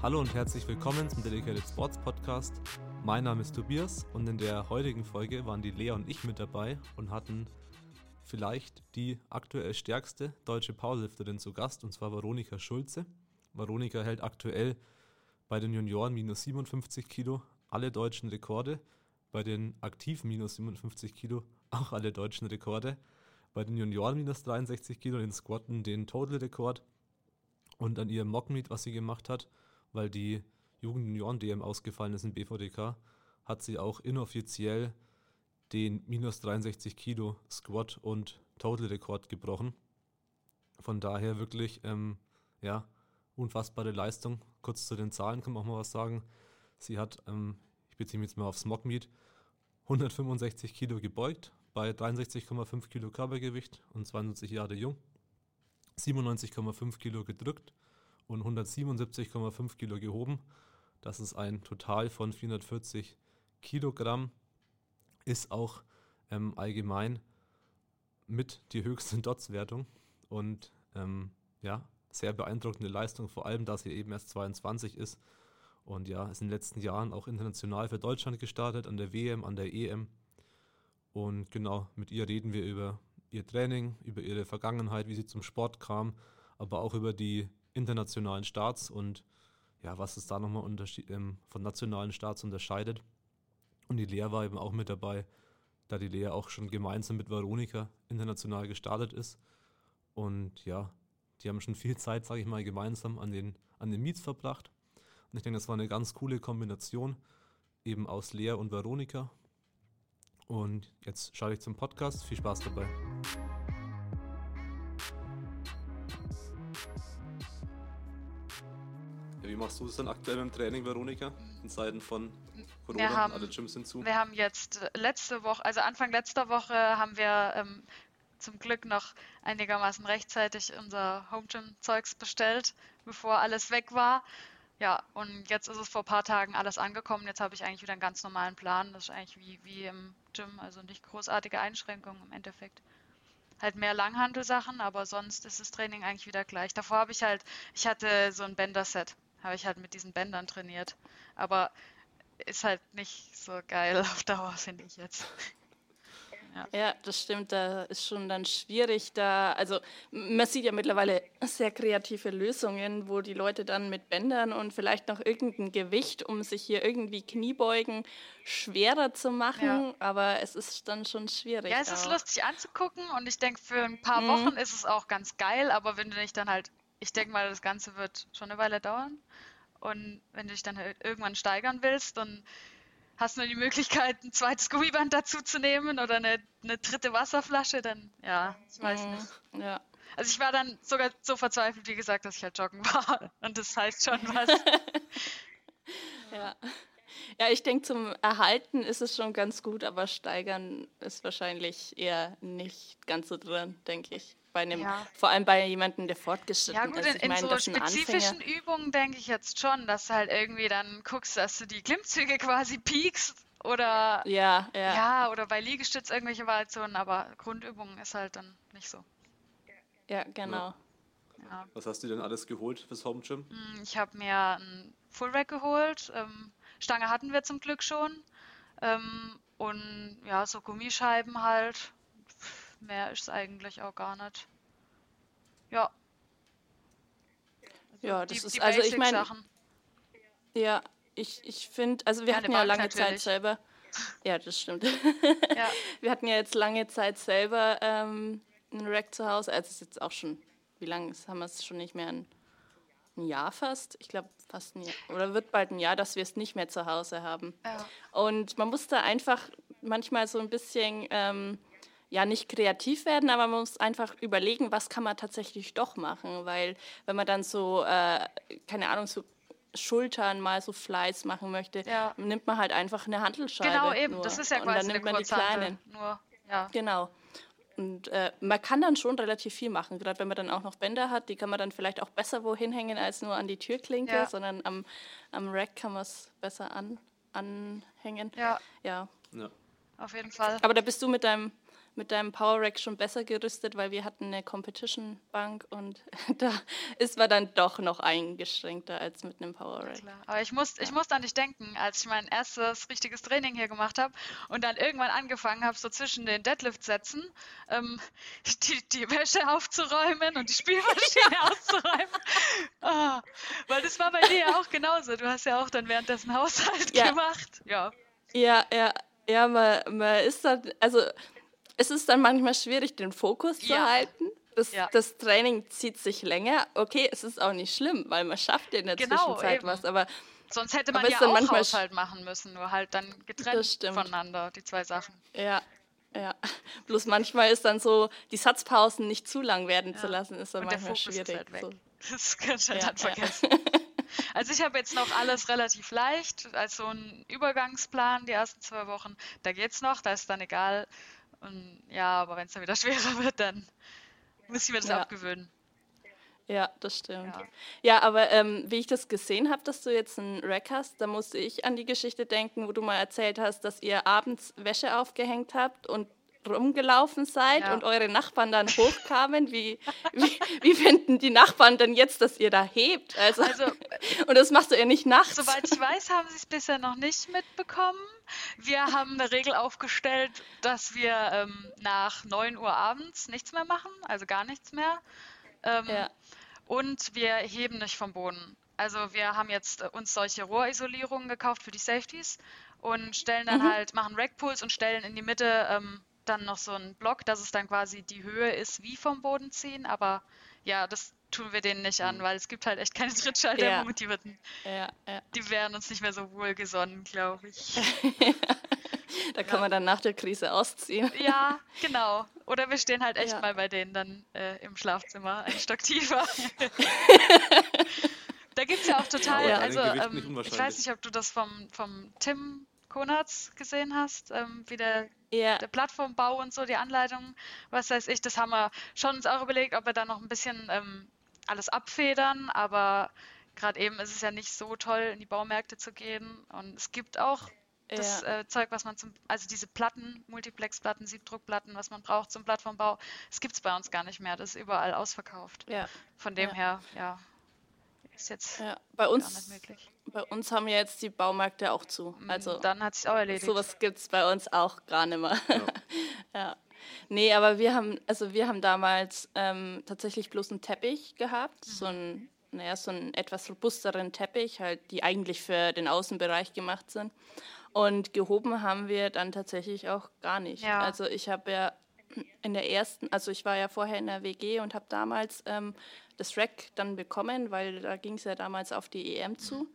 Hallo und herzlich willkommen zum Dedicated Sports Podcast. Mein Name ist Tobias und in der heutigen Folge waren die Lea und ich mit dabei und hatten vielleicht die aktuell stärkste deutsche Powerlifterin zu Gast und zwar Veronika Schulze. Veronika hält aktuell bei den Junioren minus 57 Kilo alle deutschen Rekorde, bei den aktiven minus 57 Kilo auch alle deutschen Rekorde, bei den Junioren minus 63 Kilo den Squatten den Total-Rekord und an ihrem Mockmeet, was sie gemacht hat, weil die Jugend-Junioren-DM ausgefallen ist in BVDK, hat sie auch inoffiziell den minus 63 Kilo Squat und Total-Rekord gebrochen. Von daher wirklich, ähm, ja, unfassbare Leistung. Kurz zu den Zahlen kann man auch mal was sagen. Sie hat, ähm, ich beziehe mich jetzt mal aufs Mockmeet, 165 Kilo gebeugt bei 63,5 Kilo Körpergewicht und 72 Jahre jung, 97,5 Kilo gedrückt und 177,5 Kilo gehoben. Das ist ein Total von 440 Kilogramm. Ist auch ähm, allgemein mit die höchste Dots-Wertung und ähm, ja, sehr beeindruckende Leistung, vor allem, da sie eben erst 22 ist und ja, ist in den letzten Jahren auch international für Deutschland gestartet, an der WM, an der EM. Und genau, mit ihr reden wir über ihr Training, über ihre Vergangenheit, wie sie zum Sport kam, aber auch über die internationalen Starts und ja, was es da nochmal ähm, von nationalen Starts unterscheidet. Und die Lea war eben auch mit dabei, da die Lea auch schon gemeinsam mit Veronika international gestartet ist. Und ja, die haben schon viel Zeit, sage ich mal, gemeinsam an den, an den Meets verbracht. Und ich denke, das war eine ganz coole Kombination, eben aus Lea und Veronika. Und jetzt schaue ich zum Podcast. Viel Spaß dabei. Ja, wie machst du es dann aktuell im Training, Veronika? In Zeiten von Corona, wir haben, alle Gyms sind zu? Wir haben jetzt letzte Woche, also Anfang letzter Woche, haben wir ähm, zum Glück noch einigermaßen rechtzeitig unser Home Gym Zeugs bestellt, bevor alles weg war. Ja, und jetzt ist es vor ein paar Tagen alles angekommen. Jetzt habe ich eigentlich wieder einen ganz normalen Plan. Das ist eigentlich wie, wie im Gym, also nicht großartige Einschränkungen im Endeffekt. Halt mehr Langhandelsachen, aber sonst ist das Training eigentlich wieder gleich. Davor habe ich halt, ich hatte so ein Bänder-Set, habe ich halt mit diesen Bändern trainiert. Aber ist halt nicht so geil auf Dauer, finde ich jetzt. Ja. ja. das stimmt. Da ist schon dann schwierig. Da, also man sieht ja mittlerweile sehr kreative Lösungen, wo die Leute dann mit Bändern und vielleicht noch irgendein Gewicht, um sich hier irgendwie Kniebeugen schwerer zu machen. Ja. Aber es ist dann schon schwierig. Ja, es ist lustig anzugucken und ich denke, für ein paar mhm. Wochen ist es auch ganz geil. Aber wenn du dich dann halt, ich denke mal, das Ganze wird schon eine Weile dauern. Und wenn du dich dann halt irgendwann steigern willst, dann hast du nur die Möglichkeit, ein zweites Gummiband dazu zu nehmen oder eine, eine dritte Wasserflasche, dann ja, ich weiß mhm. nicht. Ja. Also ich war dann sogar so verzweifelt, wie gesagt, dass ich halt joggen war. Und das heißt schon was. ja. Ja, ich denke, zum Erhalten ist es schon ganz gut, aber steigern ist wahrscheinlich eher nicht ganz so drin, denke ich bei einem, ja. vor allem bei jemandem, der fortgeschritten ist. Ja gut, ist. in, in meine, so spezifischen Übungen denke ich jetzt schon, dass du halt irgendwie dann guckst, dass du die Klimmzüge quasi piekst oder ja, ja. ja oder bei Liegestütz irgendwelche Variationen, aber Grundübungen ist halt dann nicht so. Ja, genau. Ja. Was hast du denn alles geholt fürs Home Gym? Hm, ich habe mir ein Full Rack geholt. Ähm, Stange hatten wir zum Glück schon. Ähm, und ja, so Gummischeiben halt mehr ist es eigentlich auch gar nicht. Ja. Also ja, das die, ist, die also ich meine, ja, ich, ich finde, also wir ja, hatten ja lange natürlich. Zeit selber, ja, das stimmt. ja. Wir hatten ja jetzt lange Zeit selber ähm, einen Rack zu Hause, also es ist jetzt auch schon, wie lange haben wir es schon nicht mehr, ein, ein Jahr fast, ich glaube fast ein Jahr, oder wird bald ein Jahr, dass wir es nicht mehr zu Hause haben. Ja. Und man muss da einfach manchmal so ein bisschen ähm, ja nicht kreativ werden, aber man muss einfach überlegen, was kann man tatsächlich doch machen, weil wenn man dann so, äh, keine Ahnung, so Schultern mal so Fleiß machen möchte, ja. nimmt man halt einfach eine Handelsscheibe. Genau, eben, nur. das ist ja quasi Und dann nimmt man die kleinen. Nur, ja. Genau. Und äh, man kann dann schon relativ viel machen, gerade wenn man dann auch noch Bänder hat, die kann man dann vielleicht auch besser wohin hängen als nur an die Türklinke, ja. sondern am, am Rack kann man es besser an, anhängen. Ja. ja. ja. auf jeden Fall. Aber da bist du mit deinem mit deinem Power Rack schon besser gerüstet, weil wir hatten eine Competition Bank und da ist man dann doch noch eingeschränkter als mit einem Power Rack. Ja, Aber ich muss, ich muss an dich denken, als ich mein erstes richtiges Training hier gemacht habe und dann irgendwann angefangen habe, so zwischen den Deadlift-Sätzen ähm, die, die Wäsche aufzuräumen und die Spielmaschine auszuräumen. Oh, weil das war bei dir ja auch genauso. Du hast ja auch dann währenddessen Haushalt ja. gemacht. Ja. Ja, ja, ja, man, man ist dann, also es ist dann manchmal schwierig, den Fokus zu halten. Das, ja. das, Training zieht sich länger. Okay, es ist auch nicht schlimm, weil man schafft in der genau, Zwischenzeit eben. was, aber Sonst hätte man ja auch Haushalt machen müssen, nur halt dann getrennt voneinander, die zwei Sachen. Ja, ja. Bloß manchmal ist dann so, die Satzpausen nicht zu lang werden ja. zu lassen, ist dann Und manchmal schwierig. Ist halt weg. So. Das kannst du halt ja, dann vergessen. Also ich habe jetzt noch alles relativ leicht, als so ein Übergangsplan die ersten zwei Wochen. Da geht's noch, da ist dann egal, und ja, aber wenn es dann wieder schwerer wird, dann muss ich mir das ja. abgewöhnen. Ja, das stimmt. Ja, ja aber ähm, wie ich das gesehen habe, dass du jetzt einen Rack hast, da musste ich an die Geschichte denken, wo du mal erzählt hast, dass ihr abends Wäsche aufgehängt habt und rumgelaufen seid ja. und eure Nachbarn dann hochkamen, wie, wie, wie, finden die Nachbarn denn jetzt, dass ihr da hebt? Also, also und das machst du ja nicht nachts. Soweit ich weiß, haben sie es bisher noch nicht mitbekommen. Wir haben eine Regel aufgestellt, dass wir ähm, nach 9 Uhr abends nichts mehr machen, also gar nichts mehr. Ähm, ja. Und wir heben nicht vom Boden. Also wir haben jetzt uns solche Rohrisolierungen gekauft für die Safeties und stellen dann mhm. halt, machen Rackpulls und stellen in die Mitte ähm, dann noch so einen Block, dass es dann quasi die Höhe ist wie vom Boden ziehen, aber ja, das tun wir denen nicht an, mhm. weil es gibt halt echt keine Trittschalter ja. motivierten. Ja, ja. Die wären uns nicht mehr so wohlgesonnen, glaube ich. da kann ja. man dann nach der Krise ausziehen. Ja, genau. Oder wir stehen halt echt ja. mal bei denen dann äh, im Schlafzimmer, ein Stock tiefer. da gibt es ja auch total, also ähm, ich weiß nicht, ob du das vom, vom Tim Konatz gesehen hast, ähm, wie der, yeah. der Plattformbau und so, die Anleitung, was weiß ich, das haben wir schon uns auch überlegt, ob wir da noch ein bisschen ähm, alles abfedern, aber gerade eben ist es ja nicht so toll, in die Baumärkte zu gehen und es gibt auch das ja. äh, Zeug, was man zum, also diese Platten, Multiplex-Platten, Siebdruckplatten, was man braucht zum Plattformbau, das gibt es bei uns gar nicht mehr. Das ist überall ausverkauft. Ja. Von dem ja. her, ja, ist jetzt ja, bei uns, nicht möglich. Bei uns haben ja jetzt die Baumärkte auch zu. Mm, also dann hat sich auch erledigt. Sowas gibt es bei uns auch gar nicht mehr. Ja. ja. Nee, aber wir haben, also wir haben damals ähm, tatsächlich bloß einen Teppich gehabt, mhm. so ein naja, so einen etwas robusteren Teppich, halt, die eigentlich für den Außenbereich gemacht sind. Und gehoben haben wir dann tatsächlich auch gar nicht. Ja. Also ich habe ja in der ersten, also ich war ja vorher in der WG und habe damals ähm, das Rack dann bekommen, weil da ging es ja damals auf die EM zu.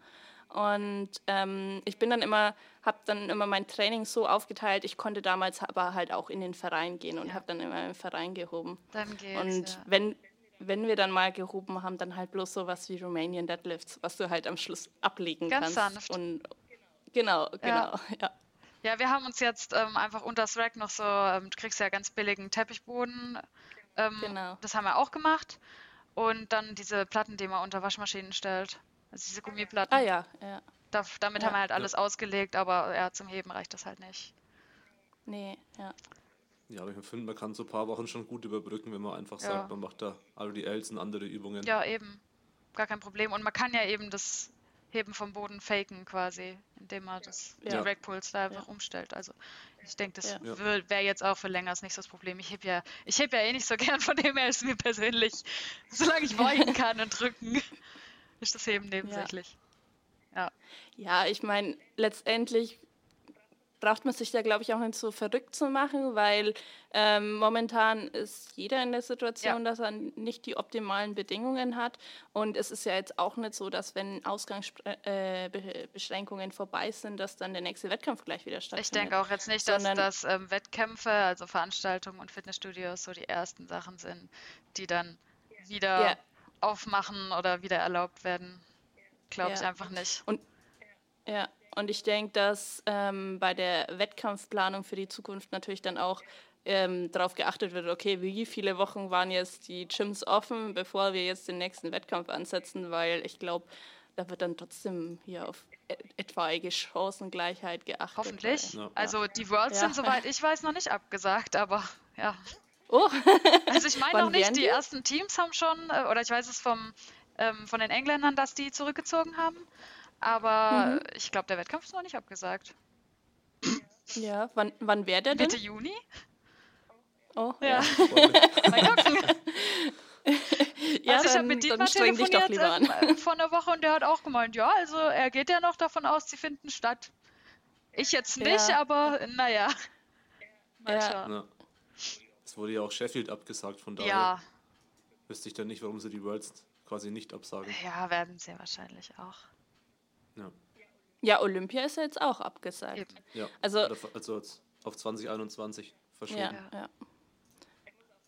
Und ähm, ich bin dann immer, habe dann immer mein Training so aufgeteilt, ich konnte damals aber halt auch in den Verein gehen und ja. habe dann immer im Verein gehoben. Dann geht's, und ja. wenn, wenn wir dann mal gehoben haben, dann halt bloß sowas wie Romanian Deadlifts, was du halt am Schluss ablegen Ganz kannst. Sanft. Und genau, genau, ja. ja. Ja, wir haben uns jetzt ähm, einfach unter das Rack noch so, ähm, du kriegst ja ganz billigen Teppichboden. Ähm, genau. Das haben wir auch gemacht. Und dann diese Platten, die man unter Waschmaschinen stellt. Also diese Gummiplatten. Ah ja, ja. Da, damit ja. haben wir halt alles ja. ausgelegt, aber ja, zum Heben reicht das halt nicht. Nee, ja. Ja, aber ich finde, man kann so ein paar Wochen schon gut überbrücken, wenn man einfach ja. sagt, man macht da all die Ls und andere Übungen. Ja, eben. Gar kein Problem. Und man kann ja eben das Heben vom Boden faken quasi, indem man das ja. die Rackpulse da einfach ja. umstellt. Also ich denke, das ja. wäre jetzt auch für länger nicht so das Problem. Ich heb ja, ich heb ja eh nicht so gern, von dem her ist mir persönlich, solange ich beugen kann und drücken, ist das Heben nebensächlich. Ja. Ja, ich meine, letztendlich braucht man sich da, glaube ich, auch nicht so verrückt zu machen, weil ähm, momentan ist jeder in der Situation, ja. dass er nicht die optimalen Bedingungen hat. Und es ist ja jetzt auch nicht so, dass wenn Ausgangsbeschränkungen äh, vorbei sind, dass dann der nächste Wettkampf gleich wieder stattfindet. Ich denke auch jetzt nicht, dass, dass ähm, Wettkämpfe, also Veranstaltungen und Fitnessstudios so die ersten Sachen sind, die dann wieder ja. Aufmachen oder wieder erlaubt werden. Glaube ja. ich einfach nicht. Und ja, und ich denke, dass ähm, bei der Wettkampfplanung für die Zukunft natürlich dann auch ähm, darauf geachtet wird, okay, wie viele Wochen waren jetzt die Gyms offen, bevor wir jetzt den nächsten Wettkampf ansetzen, weil ich glaube, da wird dann trotzdem hier auf etwaige Chancengleichheit geachtet. Hoffentlich. Ja. Also die Worlds ja. sind, soweit ich weiß, noch nicht abgesagt, aber ja. Oh. also ich meine noch nicht, die ersten Teams haben schon, äh, oder ich weiß es vom, ähm, von den Engländern, dass die zurückgezogen haben, aber mhm. ich glaube, der Wettkampf ist noch nicht abgesagt. Ja, wann, wann wäre der denn? Mitte Juni. Oh, ja. ja. Mal gucken. ja, also ich habe mit Dietmar telefoniert äh, vor einer Woche und der hat auch gemeint, ja, also er geht ja noch davon aus, sie finden statt. Ich jetzt nicht, ja. aber naja. Mal ja. Es wurde ja auch Sheffield abgesagt, von daher ja. wüsste ich dann nicht, warum sie die Worlds quasi nicht absagen. Ja, werden sie wahrscheinlich auch. Ja. Ja, Olympia ist ja jetzt auch abgesagt. Eben. Ja, also, also auf 2021 verschoben. Ja, ja.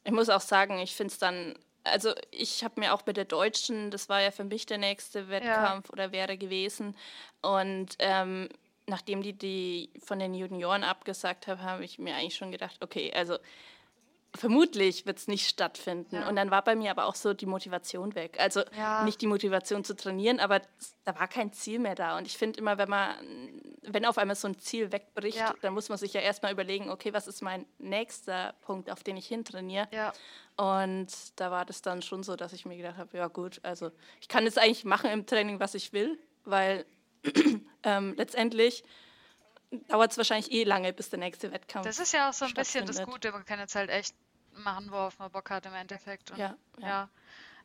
Ich muss auch sagen, ich finde es dann, also ich habe mir auch bei der Deutschen, das war ja für mich der nächste Wettkampf ja. oder wäre gewesen. Und ähm, nachdem die die von den Junioren abgesagt haben, habe ich mir eigentlich schon gedacht, okay, also vermutlich wird es nicht stattfinden. Ja. Und dann war bei mir aber auch so die Motivation weg. Also ja. nicht die Motivation zu trainieren, aber da war kein Ziel mehr da. Und ich finde immer, wenn man, wenn auf einmal so ein Ziel wegbricht, ja. dann muss man sich ja erstmal überlegen, okay, was ist mein nächster Punkt, auf den ich hintrainiere. Ja. Und da war das dann schon so, dass ich mir gedacht habe, ja gut, also ich kann jetzt eigentlich machen im Training, was ich will, weil ähm, letztendlich dauert es wahrscheinlich eh lange, bis der nächste Wettkampf. Das ist ja auch so ein bisschen das Gute. Man kann jetzt halt echt machen, worauf man Bock hat im Endeffekt. Und, ja, ja. ja.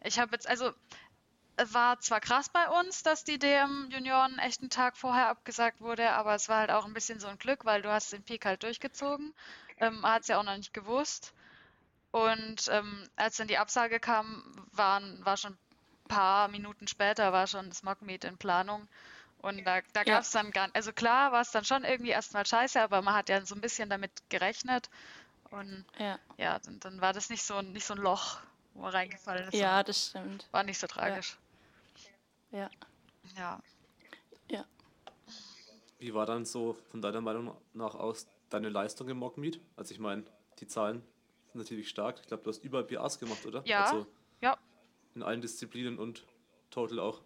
Ich habe jetzt, also es war zwar krass bei uns, dass die DM Junioren echt einen Tag vorher abgesagt wurde, aber es war halt auch ein bisschen so ein Glück, weil du hast den Peak halt durchgezogen. Ähm, hat es ja auch noch nicht gewusst. Und ähm, als dann die Absage kam, waren, war schon ein paar Minuten später, war schon das Mockmeet in Planung. Und da, da gab es dann gar nicht, also klar war es dann schon irgendwie erstmal scheiße, aber man hat ja so ein bisschen damit gerechnet. Und ja, ja dann, dann war das nicht so, nicht so ein Loch, wo man reingefallen ist. Ja, das stimmt. War nicht so tragisch. Ja. Ja. Ja. Wie war dann so von deiner Meinung nach aus deine Leistung im Mockmeet? Also ich meine, die Zahlen sind natürlich stark. Ich glaube, du hast überall PAs gemacht, oder? Ja. Also ja. In allen Disziplinen und Total auch.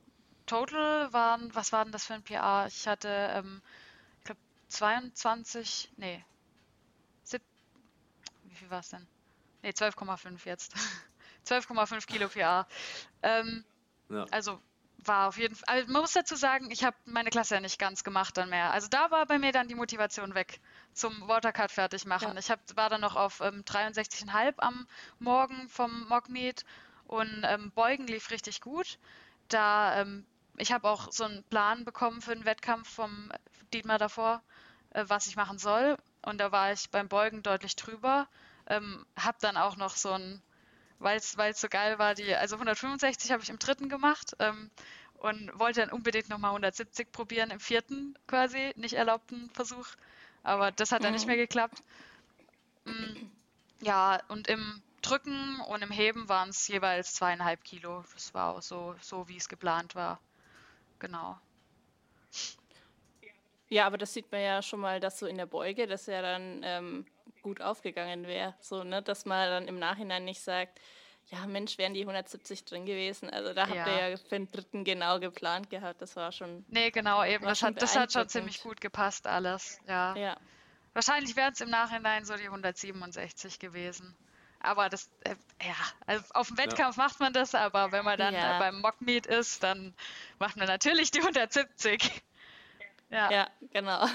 Total waren, was war denn das für ein PA? Ich hatte, ähm, ich glaube, 22, nee, viel war es denn? Nee, 12,5 jetzt. 12,5 Kilo PA. Ähm, ja. Also war auf jeden Fall, also man muss dazu sagen, ich habe meine Klasse ja nicht ganz gemacht dann mehr. Also da war bei mir dann die Motivation weg zum Watercard fertig machen. Ja. Ich hab, war dann noch auf ähm, 63,5 am Morgen vom Mockmeet und ähm, Beugen lief richtig gut. Da ähm, ich habe auch so einen Plan bekommen für den Wettkampf vom Dietmar davor, äh, was ich machen soll. Und da war ich beim Beugen deutlich drüber. Ähm, habe dann auch noch so ein, weil es so geil war, die, also 165 habe ich im dritten gemacht ähm, und wollte dann unbedingt nochmal 170 probieren im vierten quasi, nicht erlaubten Versuch. Aber das hat dann mhm. nicht mehr geklappt. Mhm. Ja, und im Drücken und im Heben waren es jeweils zweieinhalb Kilo. Das war auch so, so wie es geplant war genau. Ja, aber das sieht man ja schon mal, dass so in der Beuge, das ja dann ähm, gut aufgegangen wäre. So, ne? Dass man dann im Nachhinein nicht sagt, ja Mensch, wären die 170 drin gewesen. Also da habt ihr ja für den dritten genau geplant gehabt. Das war schon. Nee, genau, eben. Das hat, das hat schon ziemlich gut gepasst, alles. Ja. ja. Wahrscheinlich wären es im Nachhinein so die 167 gewesen. Aber das, äh, ja, also auf dem Wettkampf ja. macht man das, aber wenn man dann ja. beim Mockmeet ist, dann macht man natürlich die 170. Ja, ja genau.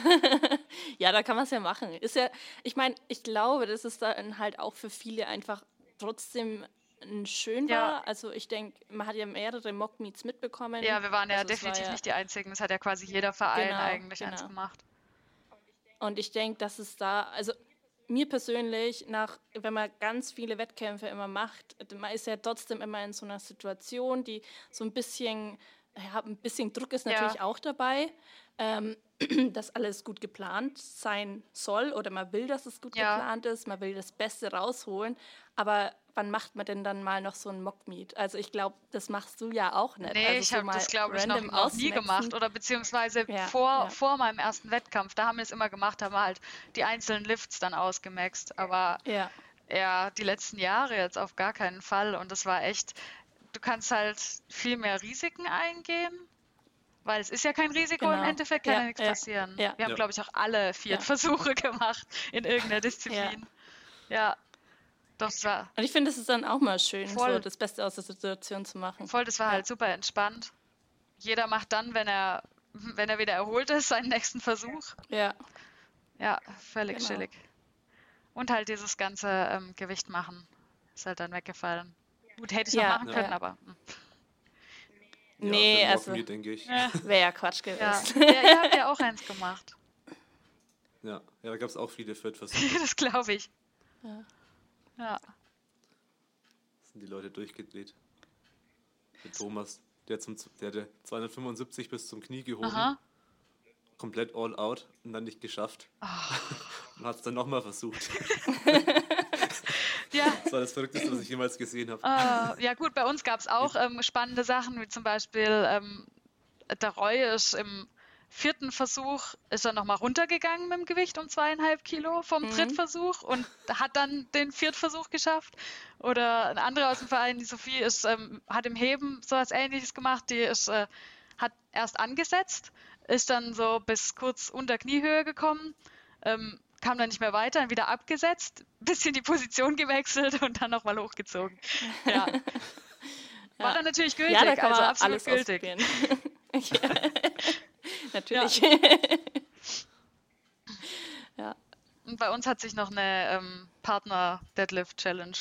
ja, da kann man es ja machen. Ist ja, ich meine, ich glaube, das ist dann halt auch für viele einfach trotzdem schön ja. war. Also ich denke, man hat ja mehrere Mockmeets mitbekommen. Ja, wir waren ja also definitiv war nicht die Einzigen. Das hat ja quasi jeder Verein genau, eigentlich genau. eins gemacht. Und ich denke, dass es da, also mir persönlich, nach, wenn man ganz viele Wettkämpfe immer macht, man ist ja trotzdem immer in so einer Situation, die so ein bisschen, ja, ein bisschen Druck ist natürlich ja. auch dabei, ähm, dass alles gut geplant sein soll oder man will, dass es gut ja. geplant ist, man will das Beste rausholen, aber wann macht man denn dann mal noch so ein Mockmeet? Also ich glaube, das machst du ja auch nicht. Nee, also ich so habe das, glaube ich, noch, noch nie gemacht. Oder beziehungsweise ja, vor, ja. vor meinem ersten Wettkampf, da haben wir es immer gemacht, haben wir halt die einzelnen Lifts dann ausgemaxt. Aber ja. ja, die letzten Jahre jetzt auf gar keinen Fall. Und das war echt, du kannst halt viel mehr Risiken eingehen weil es ist ja kein Risiko, genau. im Endeffekt kann ja, ja nichts ja. passieren. Ja. Wir haben, glaube ich, auch alle vier Versuche gemacht in irgendeiner Disziplin. Ja. Das war. Und ich finde, es ist dann auch mal schön, voll, so das Beste aus der Situation zu machen. Voll, das war halt super entspannt. Jeder macht dann, wenn er, wenn er wieder erholt ist, seinen nächsten Versuch. Ja. Ja, völlig genau. chillig. Und halt dieses ganze ähm, Gewicht machen ist halt dann weggefallen. Gut, hätte ich ja, noch machen können, aber. Mh. Ja, nee, also. denke ich. Ja. Wäre ja Quatsch gewesen. Ja, ja ihr habt ja auch eins gemacht. Ja, ja da gab es auch viele Fettversuche. das glaube ich. Ja. ja. Sind die Leute durchgedreht. Mit Thomas, der zum der hatte 275 bis zum Knie gehoben. Aha. Komplett all out und dann nicht geschafft. Oh. und hat es dann nochmal versucht. Ja. Das war das Verrückteste, was ich jemals gesehen habe. Uh, ja gut, bei uns gab es auch ähm, spannende Sachen, wie zum Beispiel ähm, der Roy ist im vierten Versuch ist er nochmal runtergegangen mit dem Gewicht um zweieinhalb Kilo vom mhm. Drittversuch und hat dann den Viertversuch geschafft. Oder ein anderer aus dem Verein, die Sophie, ist, ähm, hat im Heben so was ähnliches gemacht. Die ist, äh, hat erst angesetzt, ist dann so bis kurz unter Kniehöhe gekommen, ähm, kam dann nicht mehr weiter, dann wieder abgesetzt, bisschen die Position gewechselt und dann nochmal hochgezogen. Ja. War ja. dann natürlich gültig, ja, da kann also absolut gültig. ja. natürlich. Ja. Und bei uns hat sich noch eine ähm, Partner-Deadlift-Challenge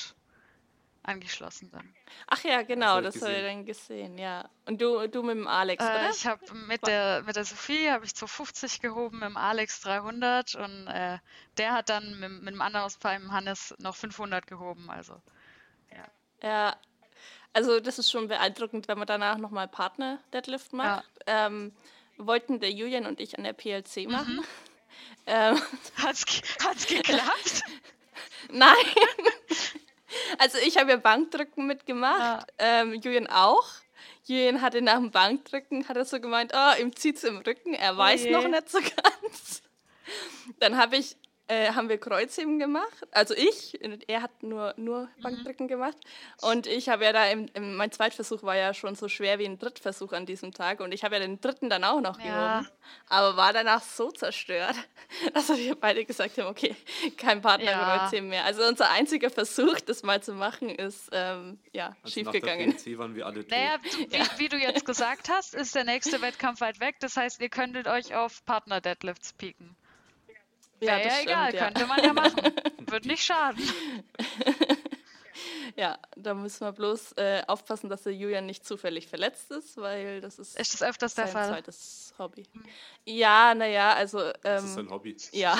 angeschlossen dann. Ach ja, genau, das, das habe ich dann gesehen, ja. Und du, du mit dem Alex, äh, oder? Ich habe mit der, mit der Sophie habe ich 250 gehoben, mit dem Alex 300 und äh, der hat dann mit, mit dem anderen aus dem Hannes noch 500 gehoben, also ja. Ja, also das ist schon beeindruckend, wenn man danach nochmal Partner-Deadlift macht. Ja. Ähm, wollten der Julian und ich an der PLC mhm. machen. Mhm. Ähm, hat's, hat's geklappt? Nein. Also ich habe ja Bankdrücken mitgemacht, ja. ähm, Julian auch. Julian hatte nach dem Bankdrücken, hat er so gemeint, oh, ihm zieht es im Rücken, er oh weiß je. noch nicht so ganz. Dann habe ich äh, haben wir Kreuzheben gemacht. Also ich, er hat nur, nur mhm. Bankdrücken mhm. gemacht. Und ich habe ja da, im, im, mein Zweitversuch war ja schon so schwer wie ein Drittversuch an diesem Tag. Und ich habe ja den dritten dann auch noch ja. gehoben. Aber war danach so zerstört, dass wir beide gesagt haben, okay, kein Partnerkreuzheben ja. mehr. Also unser einziger Versuch, das mal zu machen, ist ähm, ja, also schiefgegangen. waren wir alle tot. Naja, wie, ja. wie du jetzt gesagt hast, ist der nächste Wettkampf weit weg. Das heißt, ihr könntet euch auf Partner-Deadlifts pieken. Wäre ja, ja stimmt, egal, ja. könnte man ja machen. Wird nicht schaden. Ja, da müssen wir bloß äh, aufpassen, dass der Julian nicht zufällig verletzt ist, weil das ist. Ist das öfters der Fall? zweites Hobby. Hm. Ja, naja, also. Ähm, das ist ein Hobby. Ja.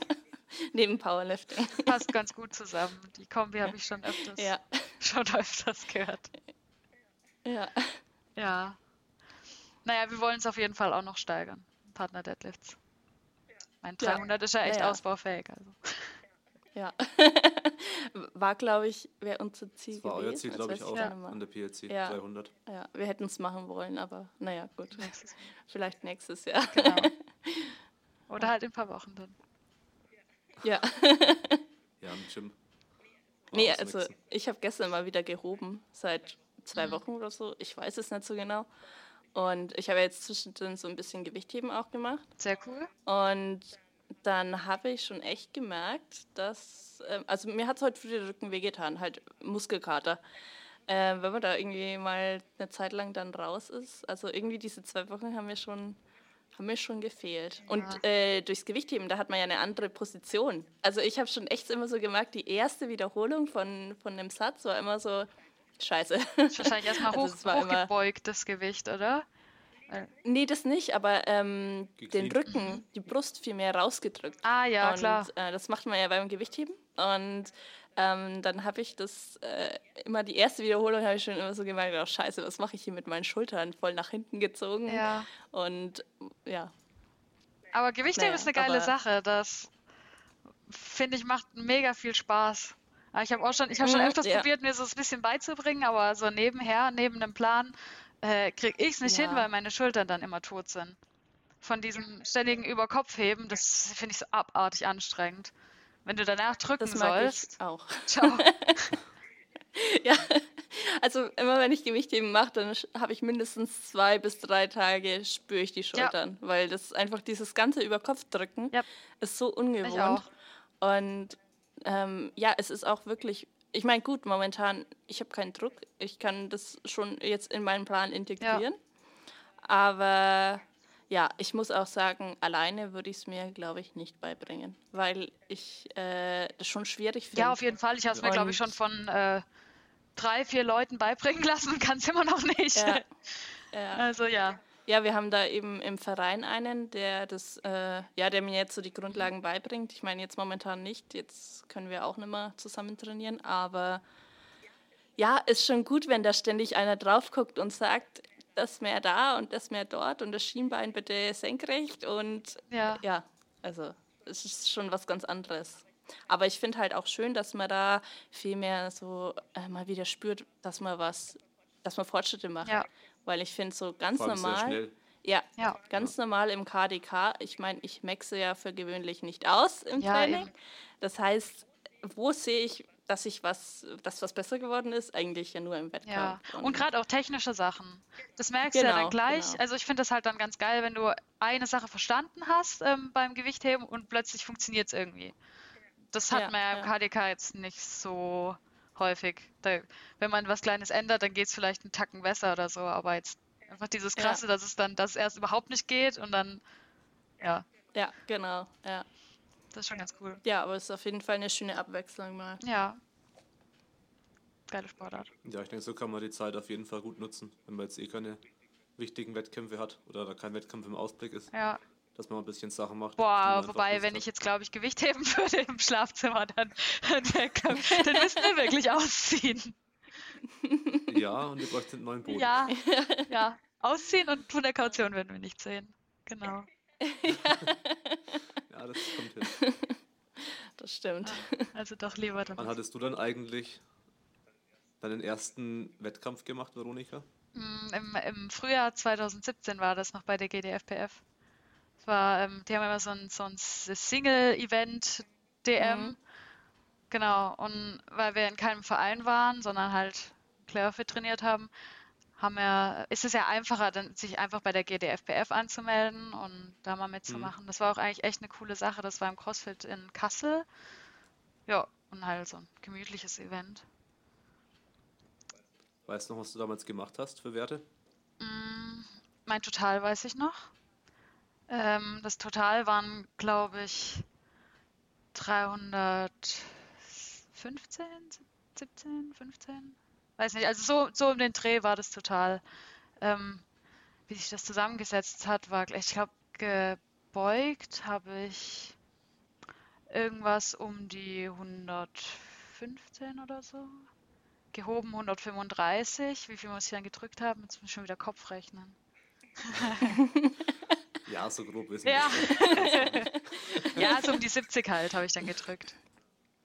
Neben Powerlifting. Passt ganz gut zusammen. Die Kombi habe ich schon öfters, ja. schon öfters gehört. Ja. Ja. Naja, wir wollen es auf jeden Fall auch noch steigern. Partner Deadlifts. Mein 300 ja. ist ja echt ja, ja. ausbaufähig. Also. Ja. war, glaube ich, wäre unser Ziel das war gewesen. euer Ziel, glaube ich, auch an der PLC ja. 300. Ja, wir hätten es machen wollen, aber naja, gut. Nächstes Vielleicht nächstes Jahr. Genau. Oder halt in ein paar Wochen dann. Ja. ja, im Gym. nee, also ich habe gestern mal wieder gehoben, seit zwei mhm. Wochen oder so. Ich weiß es nicht so genau. Und ich habe jetzt zwischendrin so ein bisschen Gewichtheben auch gemacht. Sehr cool. Und dann habe ich schon echt gemerkt, dass, äh, also mir hat es heute früh den Rücken wehgetan, halt Muskelkater. Äh, wenn man da irgendwie mal eine Zeit lang dann raus ist. Also irgendwie diese zwei Wochen haben mir schon, haben mir schon gefehlt. Ja. Und äh, durchs Gewichtheben, da hat man ja eine andere Position. Also ich habe schon echt immer so gemerkt, die erste Wiederholung von, von einem Satz war immer so, Scheiße. Das ist wahrscheinlich erstmal also hoch, hochgebeugt, das Gewicht, oder? Nee, das nicht, aber ähm, den Rücken, die Brust viel mehr rausgedrückt. Ah, ja, und, klar. Äh, das macht man ja beim Gewichtheben. Und ähm, dann habe ich das äh, immer die erste Wiederholung habe ich schon immer so gemerkt, oh scheiße, was mache ich hier mit meinen Schultern voll nach hinten gezogen. Ja. Und ja. Aber Gewichtheben naja, ist eine geile Sache. Das finde ich macht mega viel Spaß. Ich habe auch schon, ich habe schon mhm, öfters ja. probiert, mir so ein bisschen beizubringen, aber so nebenher, neben einem Plan, äh, kriege ich es nicht ja. hin, weil meine Schultern dann immer tot sind. Von diesem ständigen Überkopfheben, das finde ich so abartig anstrengend. Wenn du danach drücken das sollst. Ich auch. Ciao. ja, Also immer wenn ich Gewichtheben mache, dann habe ich mindestens zwei bis drei Tage spüre ich die Schultern, ja. weil das einfach dieses ganze über Kopf drücken ja. ist so ungewohnt. Und ähm, ja, es ist auch wirklich. Ich meine, gut, momentan, ich habe keinen Druck. Ich kann das schon jetzt in meinen Plan integrieren. Ja. Aber ja, ich muss auch sagen, alleine würde ich es mir, glaube ich, nicht beibringen, weil ich äh, das schon schwierig finde. Ja, auf jeden Fall. Ich habe es mir, glaube ich, schon von äh, drei, vier Leuten beibringen lassen und kann es immer noch nicht. Ja. ja. Also ja. Ja, wir haben da eben im Verein einen, der das, äh, ja, der mir jetzt so die Grundlagen beibringt. Ich meine jetzt momentan nicht, jetzt können wir auch nicht mehr zusammen trainieren, aber ja, ist schon gut, wenn da ständig einer drauf guckt und sagt, das mehr da und das mehr dort und das Schienbein bitte senkrecht und ja, ja also es ist schon was ganz anderes. Aber ich finde halt auch schön, dass man da viel mehr so äh, mal wieder spürt, dass man was, dass man Fortschritte macht. Ja. Weil ich finde so ganz normal. Ja, ja, ganz ja. normal im KDK. Ich meine, ich maxe ja für gewöhnlich nicht aus im ja, Training. Eben. Das heißt, wo sehe ich, dass ich was, dass was besser geworden ist, eigentlich ja nur im Wettkampf. Ja. Und, und gerade auch technische Sachen. Das merkst genau, du ja dann genau, gleich. Genau. Also ich finde das halt dann ganz geil, wenn du eine Sache verstanden hast ähm, beim Gewichtheben und plötzlich funktioniert es irgendwie. Das hat ja, man ja im ja. KDK jetzt nicht so häufig. Da, wenn man was Kleines ändert, dann geht es vielleicht einen Tacken besser oder so, aber jetzt einfach dieses Krasse, ja. dass es dann, dass es erst überhaupt nicht geht und dann, ja. Ja, genau, ja. Das ist schon ganz cool. Ja, aber es ist auf jeden Fall eine schöne Abwechslung mal. Ja. Geile Sportart. Ja, ich denke, so kann man die Zeit auf jeden Fall gut nutzen, wenn man jetzt eh keine wichtigen Wettkämpfe hat oder da kein Wettkampf im Ausblick ist. Ja, dass man ein bisschen Sachen macht. Boah, wobei, wenn ich jetzt, glaube ich, Gewicht heben würde im Schlafzimmer, dann, dann, dann müssten wir wirklich ausziehen. Ja, und ihr bräuchtet einen neuen Boden. Ja, ja. Ausziehen und von der Kaution werden wir nicht sehen. Genau. ja, das kommt hin. Das stimmt. Also doch lieber dann. Wann hattest du dann eigentlich deinen ersten Wettkampf gemacht, Veronika? Mm, Im, Im Frühjahr 2017 war das noch bei der GDFPF war, ähm, die haben immer so ein, so ein Single-Event-DM. Mhm. Genau, und weil wir in keinem Verein waren, sondern halt Clarefit trainiert haben, haben wir, ist es ja einfacher, dann, sich einfach bei der GDFPF anzumelden und da mal mitzumachen. Mhm. Das war auch eigentlich echt eine coole Sache. Das war im CrossFit in Kassel. Ja, und halt so ein gemütliches Event. Weißt du noch, was du damals gemacht hast für Werte? Mm, mein Total weiß ich noch. Ähm, das Total waren, glaube ich, 315, 17, 15? Weiß nicht, also so, so um den Dreh war das total. Ähm, wie sich das zusammengesetzt hat, war, ich glaube, gebeugt habe ich irgendwas um die 115 oder so. Gehoben 135. Wie viel muss ich dann gedrückt haben? Jetzt muss ich schon wieder Kopf rechnen. Ja, so grob wissen ja. ja, so um die 70 halt habe ich dann gedrückt.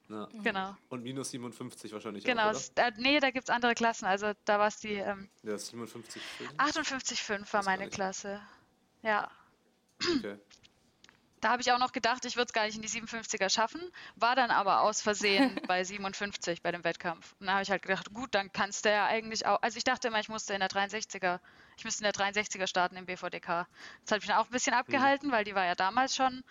Ja. Genau. Und minus 57 wahrscheinlich genau. auch, Genau, nee, da gibt es andere Klassen. Also da war es die... Ähm, ja, 57,5. 58,5 war meine Klasse. Ja. Okay. Da habe ich auch noch gedacht, ich würde es gar nicht in die 57er schaffen, war dann aber aus Versehen bei 57 bei dem Wettkampf. Und da habe ich halt gedacht, gut, dann kannst du ja eigentlich auch. Also ich dachte immer, ich musste in der 63er, ich müsste in der 63er starten im BVDK. Das hat mich dann auch ein bisschen mhm. abgehalten, mhm. weil die war ja damals schon,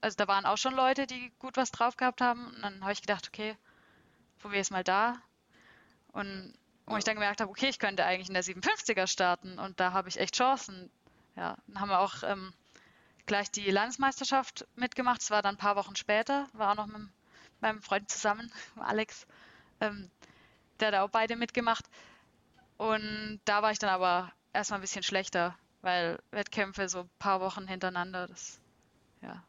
also da waren auch schon Leute, die gut was drauf gehabt haben. Und dann habe ich gedacht, okay, probier es mal da. Und wo ja. ich dann gemerkt habe, okay, ich könnte eigentlich in der 57er starten und da habe ich echt Chancen. Ja, dann haben wir auch ähm, gleich die Landesmeisterschaft mitgemacht. Es war dann ein paar Wochen später, war auch noch mit meinem Freund zusammen, Alex, ähm, der hat auch beide mitgemacht. Und da war ich dann aber erstmal ein bisschen schlechter, weil Wettkämpfe so ein paar Wochen hintereinander, das, ja.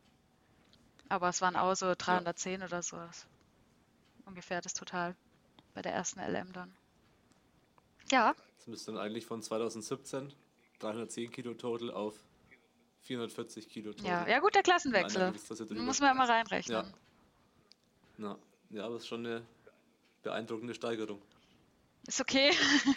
Aber es waren auch so 310 ja. oder so. Das, ungefähr das Total bei der ersten LM dann. Ja. Das müsste dann eigentlich von 2017 310 Kilo Total auf 440 Kilo Total. Ja, ja gut, der Klassenwechsel. Muss man ja mal reinrechnen. Ja. ja. ja, aber es ist schon eine beeindruckende Steigerung. Ist okay.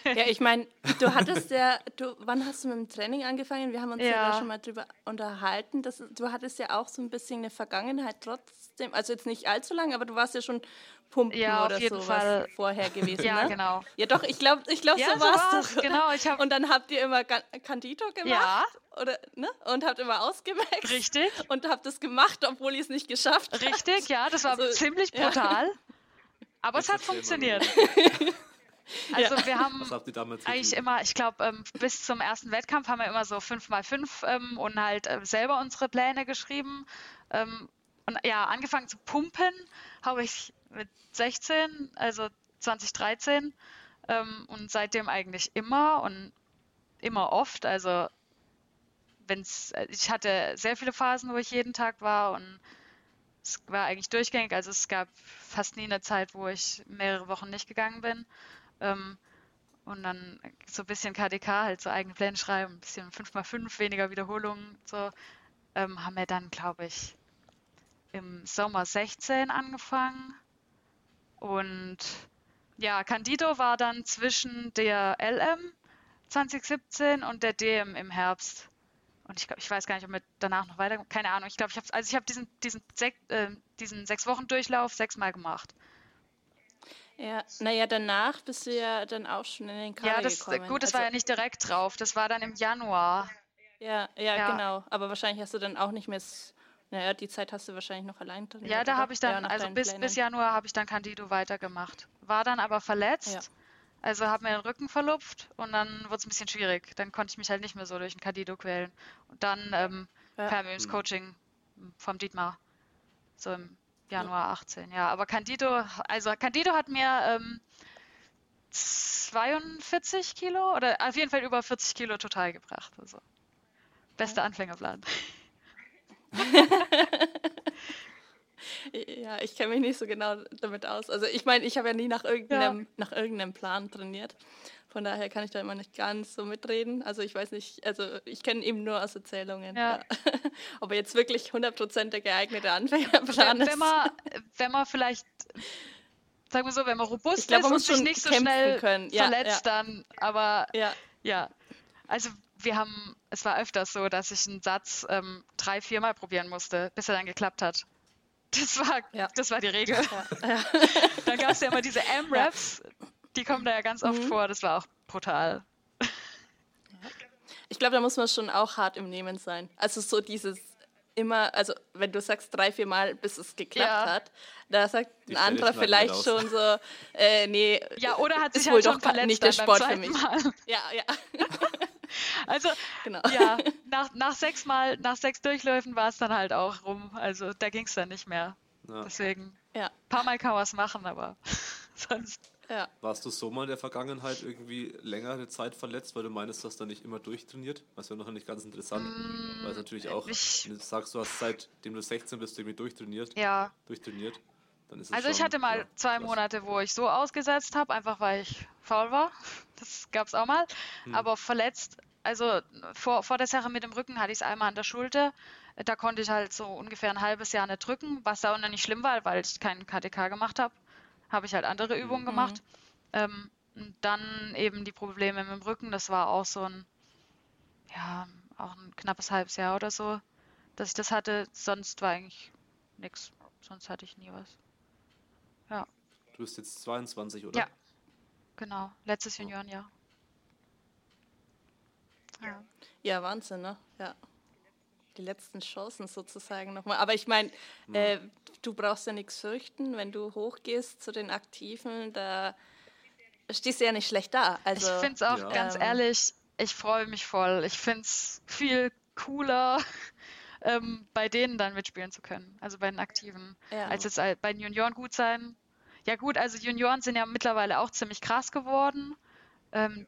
ja, ich meine, du hattest ja, du, wann hast du mit dem Training angefangen? Wir haben uns ja, ja schon mal drüber unterhalten. Dass, du hattest ja auch so ein bisschen eine Vergangenheit trotzdem, also jetzt nicht allzu lange, aber du warst ja schon Pumpen ja, oder so vorher gewesen. ja, ne? genau. Ja, doch, ich glaube, ich glaub, ja, so, war es. Genau, ich hab Und dann habt ihr immer Candito gemacht. Ja. Oder, ne? Und habt immer ausgewechselt. Richtig. Und habt es gemacht, obwohl ihr es nicht geschafft habt. Richtig, ja, das war also, ziemlich brutal. Aber es hat funktioniert. Also ja. wir haben eigentlich immer, ich glaube, ähm, bis zum ersten Wettkampf haben wir immer so 5x5 ähm, und halt äh, selber unsere Pläne geschrieben. Ähm, und ja, angefangen zu pumpen habe ich mit 16, also 2013 ähm, und seitdem eigentlich immer und immer oft. Also wenn's, äh, ich hatte sehr viele Phasen, wo ich jeden Tag war und es war eigentlich durchgängig. Also es gab fast nie eine Zeit, wo ich mehrere Wochen nicht gegangen bin. Ähm, und dann so ein bisschen KDK, halt so eigene Pläne schreiben, ein bisschen 5x5, weniger Wiederholungen, so, ähm, haben wir dann, glaube ich, im Sommer 16 angefangen. Und ja, Candido war dann zwischen der LM 2017 und der DM im Herbst. Und ich glaube, ich weiß gar nicht, ob wir danach noch weiter, keine Ahnung. Ich glaube, ich habe also ich habe diesen diesen, äh, diesen sechs Wochen Durchlauf sechsmal gemacht. Ja, naja, danach bist du ja dann auch schon in den Kader Ja, das, gekommen. gut, das also, war ja nicht direkt drauf. Das war dann im Januar. Ja, ja, ja, genau. Aber wahrscheinlich hast du dann auch nicht mehr. Naja, die Zeit hast du wahrscheinlich noch allein drin. Ja, da habe ich dann, ja, also bis, bis Januar habe ich dann Candido weitergemacht. War dann aber verletzt. Ja. Also habe mir den Rücken verlupft und dann wurde es ein bisschen schwierig. Dann konnte ich mich halt nicht mehr so durch den Candido quälen. Und dann ähm, ja. kam ins Coaching vom Dietmar. So im Januar 18, ja. Aber Candido, also Candido hat mir ähm, 42 Kilo oder auf jeden Fall über 40 Kilo total gebracht. Also bester Anfängerplan. ja, ich kenne mich nicht so genau damit aus. Also ich meine, ich habe ja nie nach irgendeinem, ja. nach irgendeinem Plan trainiert. Von daher kann ich da immer nicht ganz so mitreden. Also ich weiß nicht, also ich kenne eben nur aus Erzählungen. Ja. Ja. Ob er jetzt wirklich 100% der geeignete Anfängerplan ist. Wenn man, wenn man vielleicht, sagen wir so, wenn man robust glaub, man ist und sich nicht so schnell ja, verletzt, dann, aber ja. ja. Also wir haben, es war öfters so, dass ich einen Satz ähm, drei, viermal probieren musste, bis er dann geklappt hat. Das war, ja. das war die Regel. Ja. dann gab es ja immer diese M-Raps, die kommen da ja ganz oft mhm. vor. Das war auch brutal. Ich glaube, da muss man schon auch hart im Nehmen sein. Also so dieses immer, also wenn du sagst drei, vier Mal, bis es geklappt ja. hat, da sagt ein anderer vielleicht schon so, äh, nee, ja, oder hat sich halt schon verletzt nicht der Sport für mich. Mal. Ja, ja. Also, genau. ja, nach, nach sechs Mal, nach sechs Durchläufen war es dann halt auch rum. Also da ging es dann nicht mehr. Ja. Deswegen, ja. ein paar Mal kann man es machen, aber sonst. Ja. Warst du so mal in der Vergangenheit irgendwie längere Zeit verletzt, weil du meinst, du hast da nicht immer durchtrainiert? Das wäre noch nicht ganz interessant. Mm, weil es natürlich auch, ich, wenn du sagst, du hast seitdem du 16 bist irgendwie durchtrainiert. Ja. Durchtrainiert. Dann ist es also schon, ich hatte mal ja, zwei. Monate, wo ich so ausgesetzt habe, einfach weil ich faul war. Das gab es auch mal. Hm. Aber verletzt, also vor, vor der Sache mit dem Rücken hatte ich es einmal an der Schulter. Da konnte ich halt so ungefähr ein halbes Jahr nicht drücken, was da auch noch nicht schlimm war, weil ich keinen KTK gemacht habe habe ich halt andere Übungen mhm. gemacht. Ähm, und dann eben die Probleme mit dem Rücken, das war auch so ein, ja, auch ein knappes halbes Jahr oder so, dass ich das hatte. Sonst war eigentlich nichts. Sonst hatte ich nie was. Ja. Du bist jetzt 22, oder? Ja, genau. Letztes Juniorenjahr. Ja. ja, Wahnsinn, ne? Ja die letzten Chancen sozusagen nochmal. Aber ich meine, äh, du brauchst ja nichts fürchten, wenn du hochgehst zu den Aktiven, da stehst du ja nicht schlecht da. Also, ich finde es auch ja. ganz ähm, ehrlich, ich freue mich voll. Ich finde es viel cooler, ähm, bei denen dann mitspielen zu können, also bei den Aktiven, ja. als jetzt bei den Junioren gut sein. Ja gut, also Junioren sind ja mittlerweile auch ziemlich krass geworden. Ähm,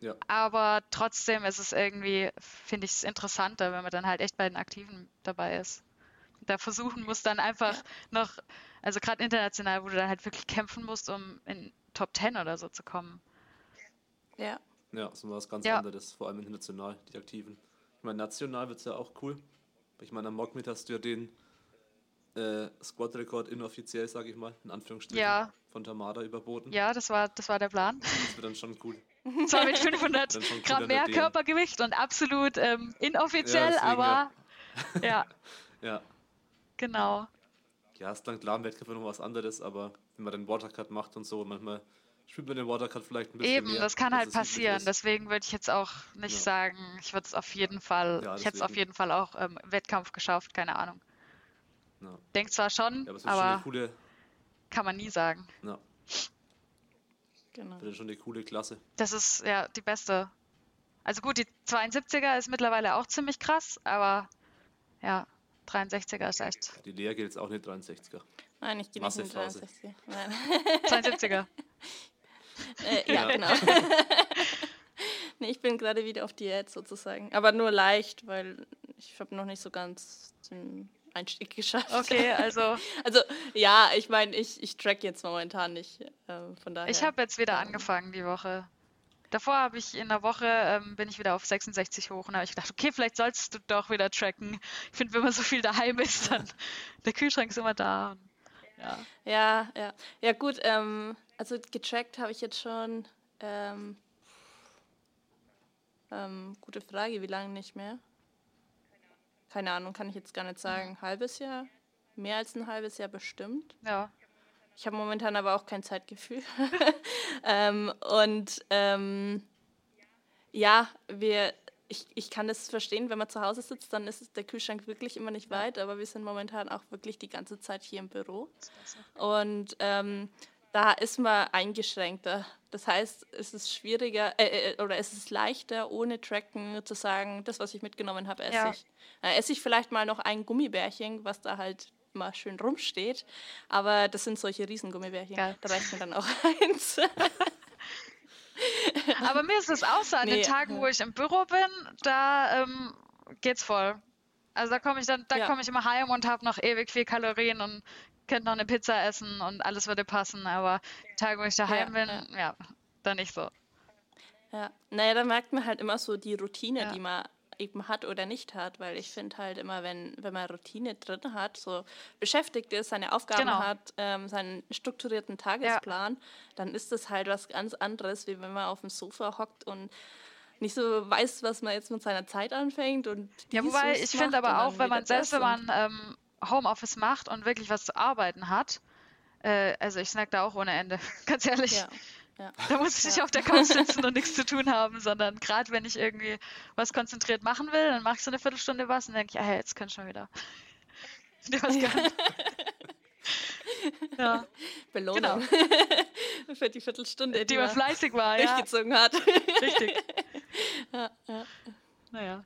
ja. Aber trotzdem ist es irgendwie, finde ich es interessanter, wenn man dann halt echt bei den Aktiven dabei ist. Da versuchen muss dann einfach ja. noch, also gerade international, wo du dann halt wirklich kämpfen musst, um in Top 10 oder so zu kommen. Ja. Ja, so was ganz ja. anderes, vor allem international, die Aktiven. Ich meine, national wird es ja auch cool. Ich meine, am Mockmit hast du ja den äh, Squad-Rekord inoffiziell, sage ich mal, in Anführungsstrichen, ja. Von Tamada überboten. Ja, das war, das war der Plan. Das wird dann schon cool. Zwar mit 500 Gramm mehr Körpergewicht und absolut ähm, inoffiziell, ja, aber ja. ja. ja. Genau. Ja, ist dann klar, im Wettkampf noch was anderes, aber wenn man den Watercut macht und so, manchmal spielt man den Watercut vielleicht ein bisschen Eben, mehr, das kann halt passieren. Deswegen würde ich jetzt auch nicht ja. sagen, ich würde es auf jeden Fall, ja, ich hätte es auf jeden Fall auch ähm, im Wettkampf geschafft, keine Ahnung. Ja. Denk zwar schon, ja, aber, aber schon coole... kann man nie sagen. Ja. Genau. Das ist schon eine coole Klasse. Das ist ja die beste. Also gut, die 72er ist mittlerweile auch ziemlich krass, aber ja, 63er ist echt. Die Lea geht jetzt auch nicht 63er. Nein, ich gehe nicht mit 63er. Nein. 72er. äh, ja, ja, genau. nee, ich bin gerade wieder auf Diät sozusagen. Aber nur leicht, weil ich habe noch nicht so ganz den Einstieg geschafft. Okay, also. also ja, ich meine, ich, ich track jetzt momentan nicht. Äh, von daher. Ich habe jetzt wieder ähm, angefangen die Woche. Davor habe ich in der Woche ähm, bin ich wieder auf 66 hoch und habe ich gedacht, okay, vielleicht sollst du doch wieder tracken. Ich finde, wenn man so viel daheim ist, dann der Kühlschrank ist immer da. Und, ja. ja, ja. Ja, gut, ähm, also getrackt habe ich jetzt schon. Ähm, ähm, gute Frage, wie lange nicht mehr? Keine Ahnung, kann ich jetzt gar nicht sagen. Ein halbes Jahr? Mehr als ein halbes Jahr bestimmt. Ja. Ich habe momentan aber auch kein Zeitgefühl. ähm, und ähm, ja, wir, ich, ich kann das verstehen, wenn man zu Hause sitzt, dann ist der Kühlschrank wirklich immer nicht weit, aber wir sind momentan auch wirklich die ganze Zeit hier im Büro. Und ähm, da ist man eingeschränkter. Das heißt, es ist schwieriger äh, äh, oder es ist leichter, ohne Tracken zu sagen, das, was ich mitgenommen habe, esse ja. ich. Äh, esse ich vielleicht mal noch ein Gummibärchen, was da halt mal schön rumsteht. Aber das sind solche Riesengummibärchen. Geil. Da reicht mir dann auch eins. Aber mir ist es auch so, an nee, den Tagen, wo ich im Büro bin, da ähm, geht's voll. Also da komme ich dann, da ja. komme ich immer heim und habe noch ewig viel Kalorien und könnte noch eine Pizza essen und alles würde passen. Aber die Tage, wo ich daheim ja, bin, ja, dann nicht so. Ja, naja, da merkt man halt immer so die Routine, die man eben hat oder nicht hat, weil ich finde halt immer, wenn, wenn man Routine drin hat, so beschäftigt ist, seine Aufgaben genau. hat, ähm, seinen strukturierten Tagesplan, ja. dann ist das halt was ganz anderes, wie wenn man auf dem Sofa hockt und nicht so weiß, was man jetzt mit seiner Zeit anfängt. Und ja, wobei ich finde aber auch, wenn man selbst, wenn man ähm, Homeoffice macht und wirklich was zu arbeiten hat, äh, also ich snack da auch ohne Ende, ganz ehrlich. Ja. Ja. Da muss ich nicht ja. auf der Couch sitzen und nichts zu tun haben, sondern gerade wenn ich irgendwie was konzentriert machen will, dann mache ich so eine Viertelstunde was und denke ich, ah, jetzt kann ich schon wieder. Ja. Belohnung. Genau. Für die Viertelstunde, die, die man fleißig war, durchgezogen ja. hat. Richtig. Ja, ja. Naja.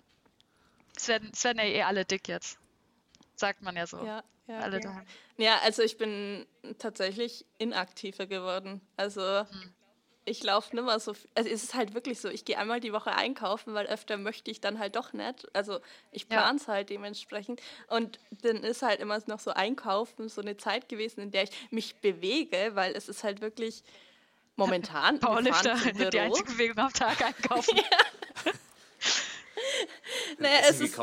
Es werden, es werden ja eh alle dick jetzt. Sagt man ja so. Ja, ja, alle ja. daheim. Ja, also ich bin tatsächlich inaktiver geworden. Also hm ich laufe nicht mehr so viel. Also es ist halt wirklich so, ich gehe einmal die Woche einkaufen, weil öfter möchte ich dann halt doch nicht. Also ich plane es ja. halt dementsprechend. Und dann ist halt immer noch so Einkaufen so eine Zeit gewesen, in der ich mich bewege, weil es ist halt wirklich momentan. Powerlifter, die einzige Bewegung am Tag einkaufen. ja. Naja, es ist,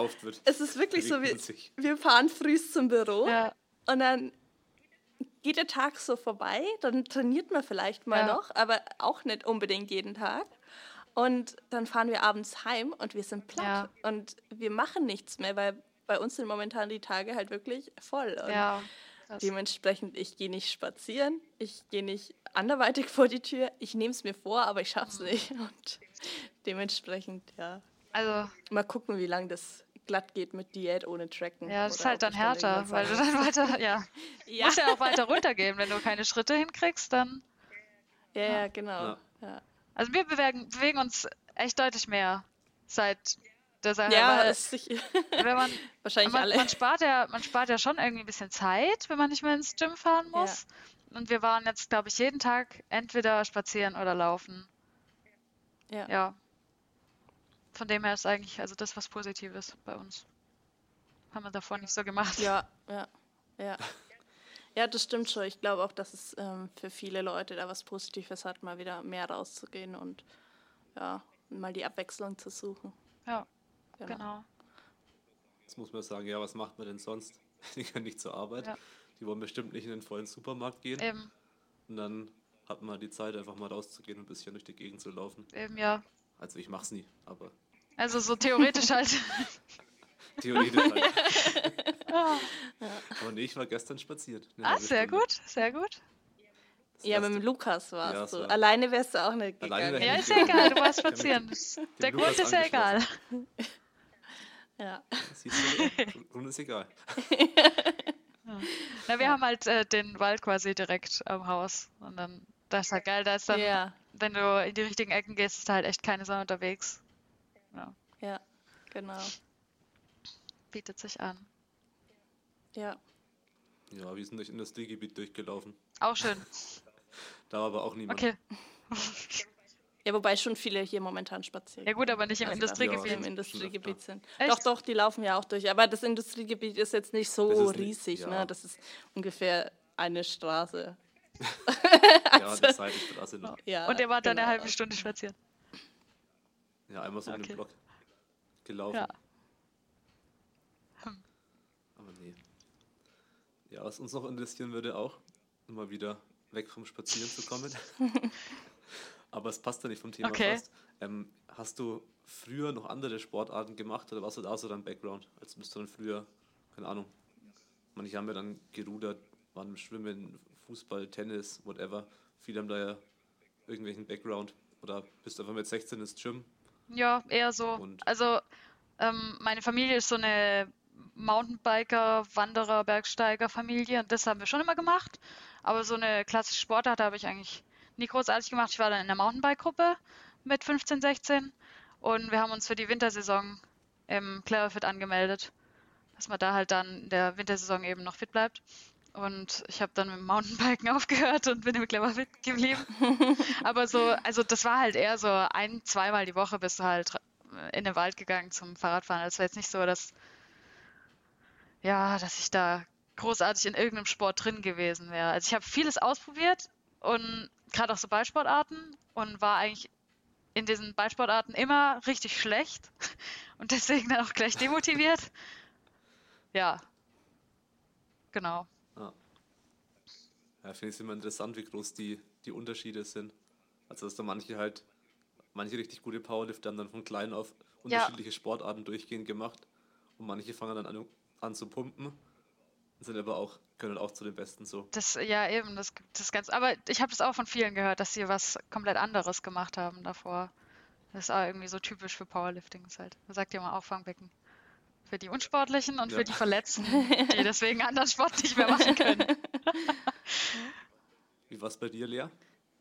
es ist wirklich so, wir, wir fahren früh zum Büro ja. und dann geht der Tag so vorbei, dann trainiert man vielleicht mal ja. noch, aber auch nicht unbedingt jeden Tag. Und dann fahren wir abends heim und wir sind platt ja. und wir machen nichts mehr, weil bei uns sind momentan die Tage halt wirklich voll. Und ja, dementsprechend, ich gehe nicht spazieren, ich gehe nicht anderweitig vor die Tür, ich nehme es mir vor, aber ich schaffe es nicht. Und dementsprechend, ja. Also. Mal gucken, wie lange das glatt geht mit Diät ohne Tracken. Ja, das ist halt dann härter, weil du dann weiter, ja. ja. Musst ja auch weiter runtergehen. Wenn du keine Schritte hinkriegst, dann. Ja, ja, genau. Ja. Also wir bewegen, bewegen uns echt deutlich mehr seit der Sache. Ja, es, wenn man, wahrscheinlich man, alle. Man spart, ja, man spart ja schon irgendwie ein bisschen Zeit, wenn man nicht mehr ins Gym fahren muss. Ja. Und wir waren jetzt, glaube ich, jeden Tag entweder spazieren oder laufen. Ja. ja von dem her ist eigentlich also das was Positives bei uns. Haben wir davor nicht so gemacht. Ja, ja, ja. Ja, das stimmt schon. Ich glaube auch, dass es ähm, für viele Leute da was Positives hat, mal wieder mehr rauszugehen und ja, mal die Abwechslung zu suchen. Ja, genau. genau. Jetzt muss man sagen, ja, was macht man denn sonst? die können nicht zur Arbeit. Ja. Die wollen bestimmt nicht in den vollen Supermarkt gehen. Eben. Und dann hat man die Zeit, einfach mal rauszugehen und ein bisschen durch die Gegend zu laufen. Eben, ja. Also ich mach's nie, aber. Also so theoretisch halt. theoretisch halt. Aber nee, ich war gestern spaziert. Ah, sehr Stunde. gut, sehr gut. Ja, mit dem Lukas warst ja, du. Alleine wärst du auch nicht gegangen. Ja, ist ja egal, du warst spazieren. Der Grund ist ja egal. Ja. Siehst du, Grund ist egal. Ja. Na, wir ja. haben halt äh, den Wald quasi direkt am Haus. Und dann, das ist halt geil, da ist dann, ja. Wenn du in die richtigen Ecken gehst, ist halt echt keine Sonne unterwegs. Ja. ja, genau. Bietet sich an. Ja. Ja, wir sind durch Industriegebiet durchgelaufen. Auch schön. Da war aber auch niemand. Okay. Ja, wobei schon viele hier momentan spazieren. Ja gut, aber nicht im also Industriegebiet. Ja, im Industriegebiet sind. Echt? Doch, doch, die laufen ja auch durch. Aber das Industriegebiet ist jetzt nicht so riesig. Nicht, ja. ne? Das ist ungefähr eine Straße. also, ja, eine Seitenstraße. Ne? Ja, Und wart genau. dann eine halbe Stunde spazieren? Ja, einmal so okay. um den Block gelaufen. Ja. Hm. Aber nee. Ja, was uns noch interessieren würde auch, mal wieder weg vom Spazieren zu kommen. Aber es passt ja nicht vom Thema okay. fast. Ähm, hast du früher noch andere Sportarten gemacht oder was war da so dein Background? Als bist du dann früher, keine Ahnung, manche haben ja dann gerudert, waren im Schwimmen, Fußball, Tennis, whatever. Viele haben da ja irgendwelchen Background. Oder bist du einfach mit 16 ins Gym? Ja, eher so. Und also ähm, meine Familie ist so eine Mountainbiker, Wanderer, Bergsteiger Familie und das haben wir schon immer gemacht. Aber so eine klassische Sportart habe ich eigentlich nie großartig gemacht. Ich war dann in der Mountainbike-Gruppe mit 15, 16 und wir haben uns für die Wintersaison im Clarifit angemeldet, dass man da halt dann in der Wintersaison eben noch fit bleibt. Und ich habe dann mit dem Mountainbiken aufgehört und bin im Cleverfit geblieben. Aber so, also das war halt eher so ein, zweimal die Woche bist du halt in den Wald gegangen zum Fahrradfahren. War jetzt nicht so, dass ja, dass ich da großartig in irgendeinem Sport drin gewesen wäre. Also ich habe vieles ausprobiert und gerade auch so Ballsportarten und war eigentlich in diesen Ballsportarten immer richtig schlecht und deswegen dann auch gleich demotiviert. Ja, genau. Ja, finde ich es immer interessant, wie groß die, die Unterschiede sind. Also, dass da manche halt, manche richtig gute Powerlifter haben dann von klein auf unterschiedliche ja. Sportarten durchgehend gemacht und manche fangen dann an, an zu pumpen sind aber auch, können auch zu den Besten so. Das, ja, eben, das, das ganz, aber ich habe das auch von vielen gehört, dass sie was komplett anderes gemacht haben davor. Das ist auch irgendwie so typisch für Powerlifting. Ist halt, man sagt ja mal Auffangbecken. Für die Unsportlichen und ja. für die Verletzten, die deswegen anderen Sport nicht mehr machen können. Wie war es bei dir, Lea?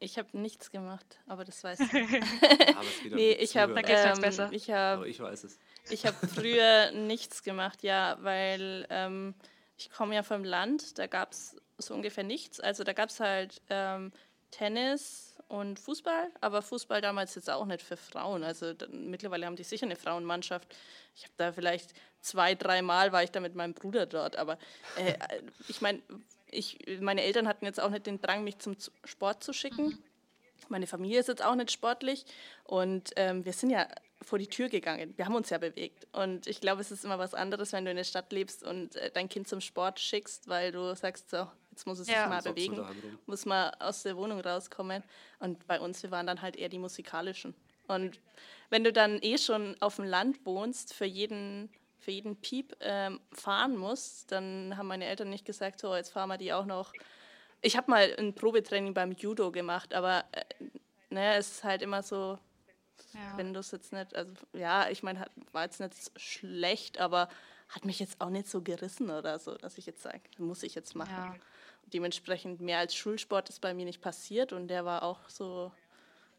Ich habe nichts gemacht, aber das weiß ich. geht nee, ich habe ähm, besser. Ich hab, aber ich weiß es. Ich habe früher nichts gemacht, ja, weil ähm, ich komme ja vom Land, da gab es so ungefähr nichts. Also da gab es halt ähm, Tennis und Fußball, aber Fußball damals jetzt auch nicht für Frauen. Also da, mittlerweile haben die sicher eine Frauenmannschaft. Ich habe da vielleicht zwei, dreimal war ich da mit meinem Bruder dort, aber äh, ich meine, ich, meine Eltern hatten jetzt auch nicht den Drang, mich zum Sport zu schicken. Mhm. Meine Familie ist jetzt auch nicht sportlich und ähm, wir sind ja vor die Tür gegangen. Wir haben uns ja bewegt. Und ich glaube, es ist immer was anderes, wenn du in der Stadt lebst und äh, dein Kind zum Sport schickst, weil du sagst, so, jetzt muss es ja. sich mal bewegen, muss mal aus der Wohnung rauskommen. Und bei uns, wir waren dann halt eher die musikalischen. Und wenn du dann eh schon auf dem Land wohnst, für jeden, für jeden Piep ähm, fahren musst, dann haben meine Eltern nicht gesagt, so, jetzt fahren wir die auch noch. Ich habe mal ein Probetraining beim Judo gemacht, aber äh, ne, es ist halt immer so, ja. Wenn du es jetzt nicht, also ja, ich meine, war jetzt nicht schlecht, aber hat mich jetzt auch nicht so gerissen oder so, dass ich jetzt sage, muss ich jetzt machen. Ja. Dementsprechend mehr als Schulsport ist bei mir nicht passiert und der war auch so,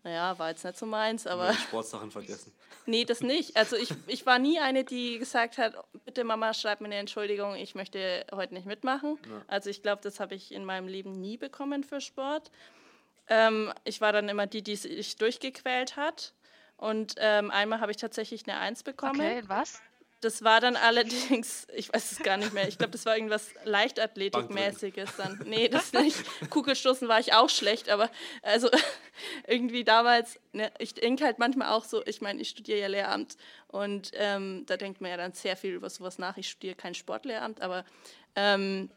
naja, war jetzt nicht so meins, aber. Sportsachen vergessen. nee, das nicht. Also ich, ich war nie eine, die gesagt hat, bitte Mama, schreib mir eine Entschuldigung, ich möchte heute nicht mitmachen. Ja. Also ich glaube, das habe ich in meinem Leben nie bekommen für Sport. Ähm, ich war dann immer die, die sich durchgequält hat. Und ähm, einmal habe ich tatsächlich eine Eins bekommen. Okay, was? Das war dann allerdings, ich weiß es gar nicht mehr, ich glaube, das war irgendwas Leichtathletikmäßiges dann. Nee, das nicht. Kugelstoßen war ich auch schlecht, aber also irgendwie damals, ne, ich denke halt manchmal auch so, ich meine, ich studiere ja Lehramt und ähm, da denkt man ja dann sehr viel über sowas nach. Ich studiere kein Sportlehramt, aber Ähm,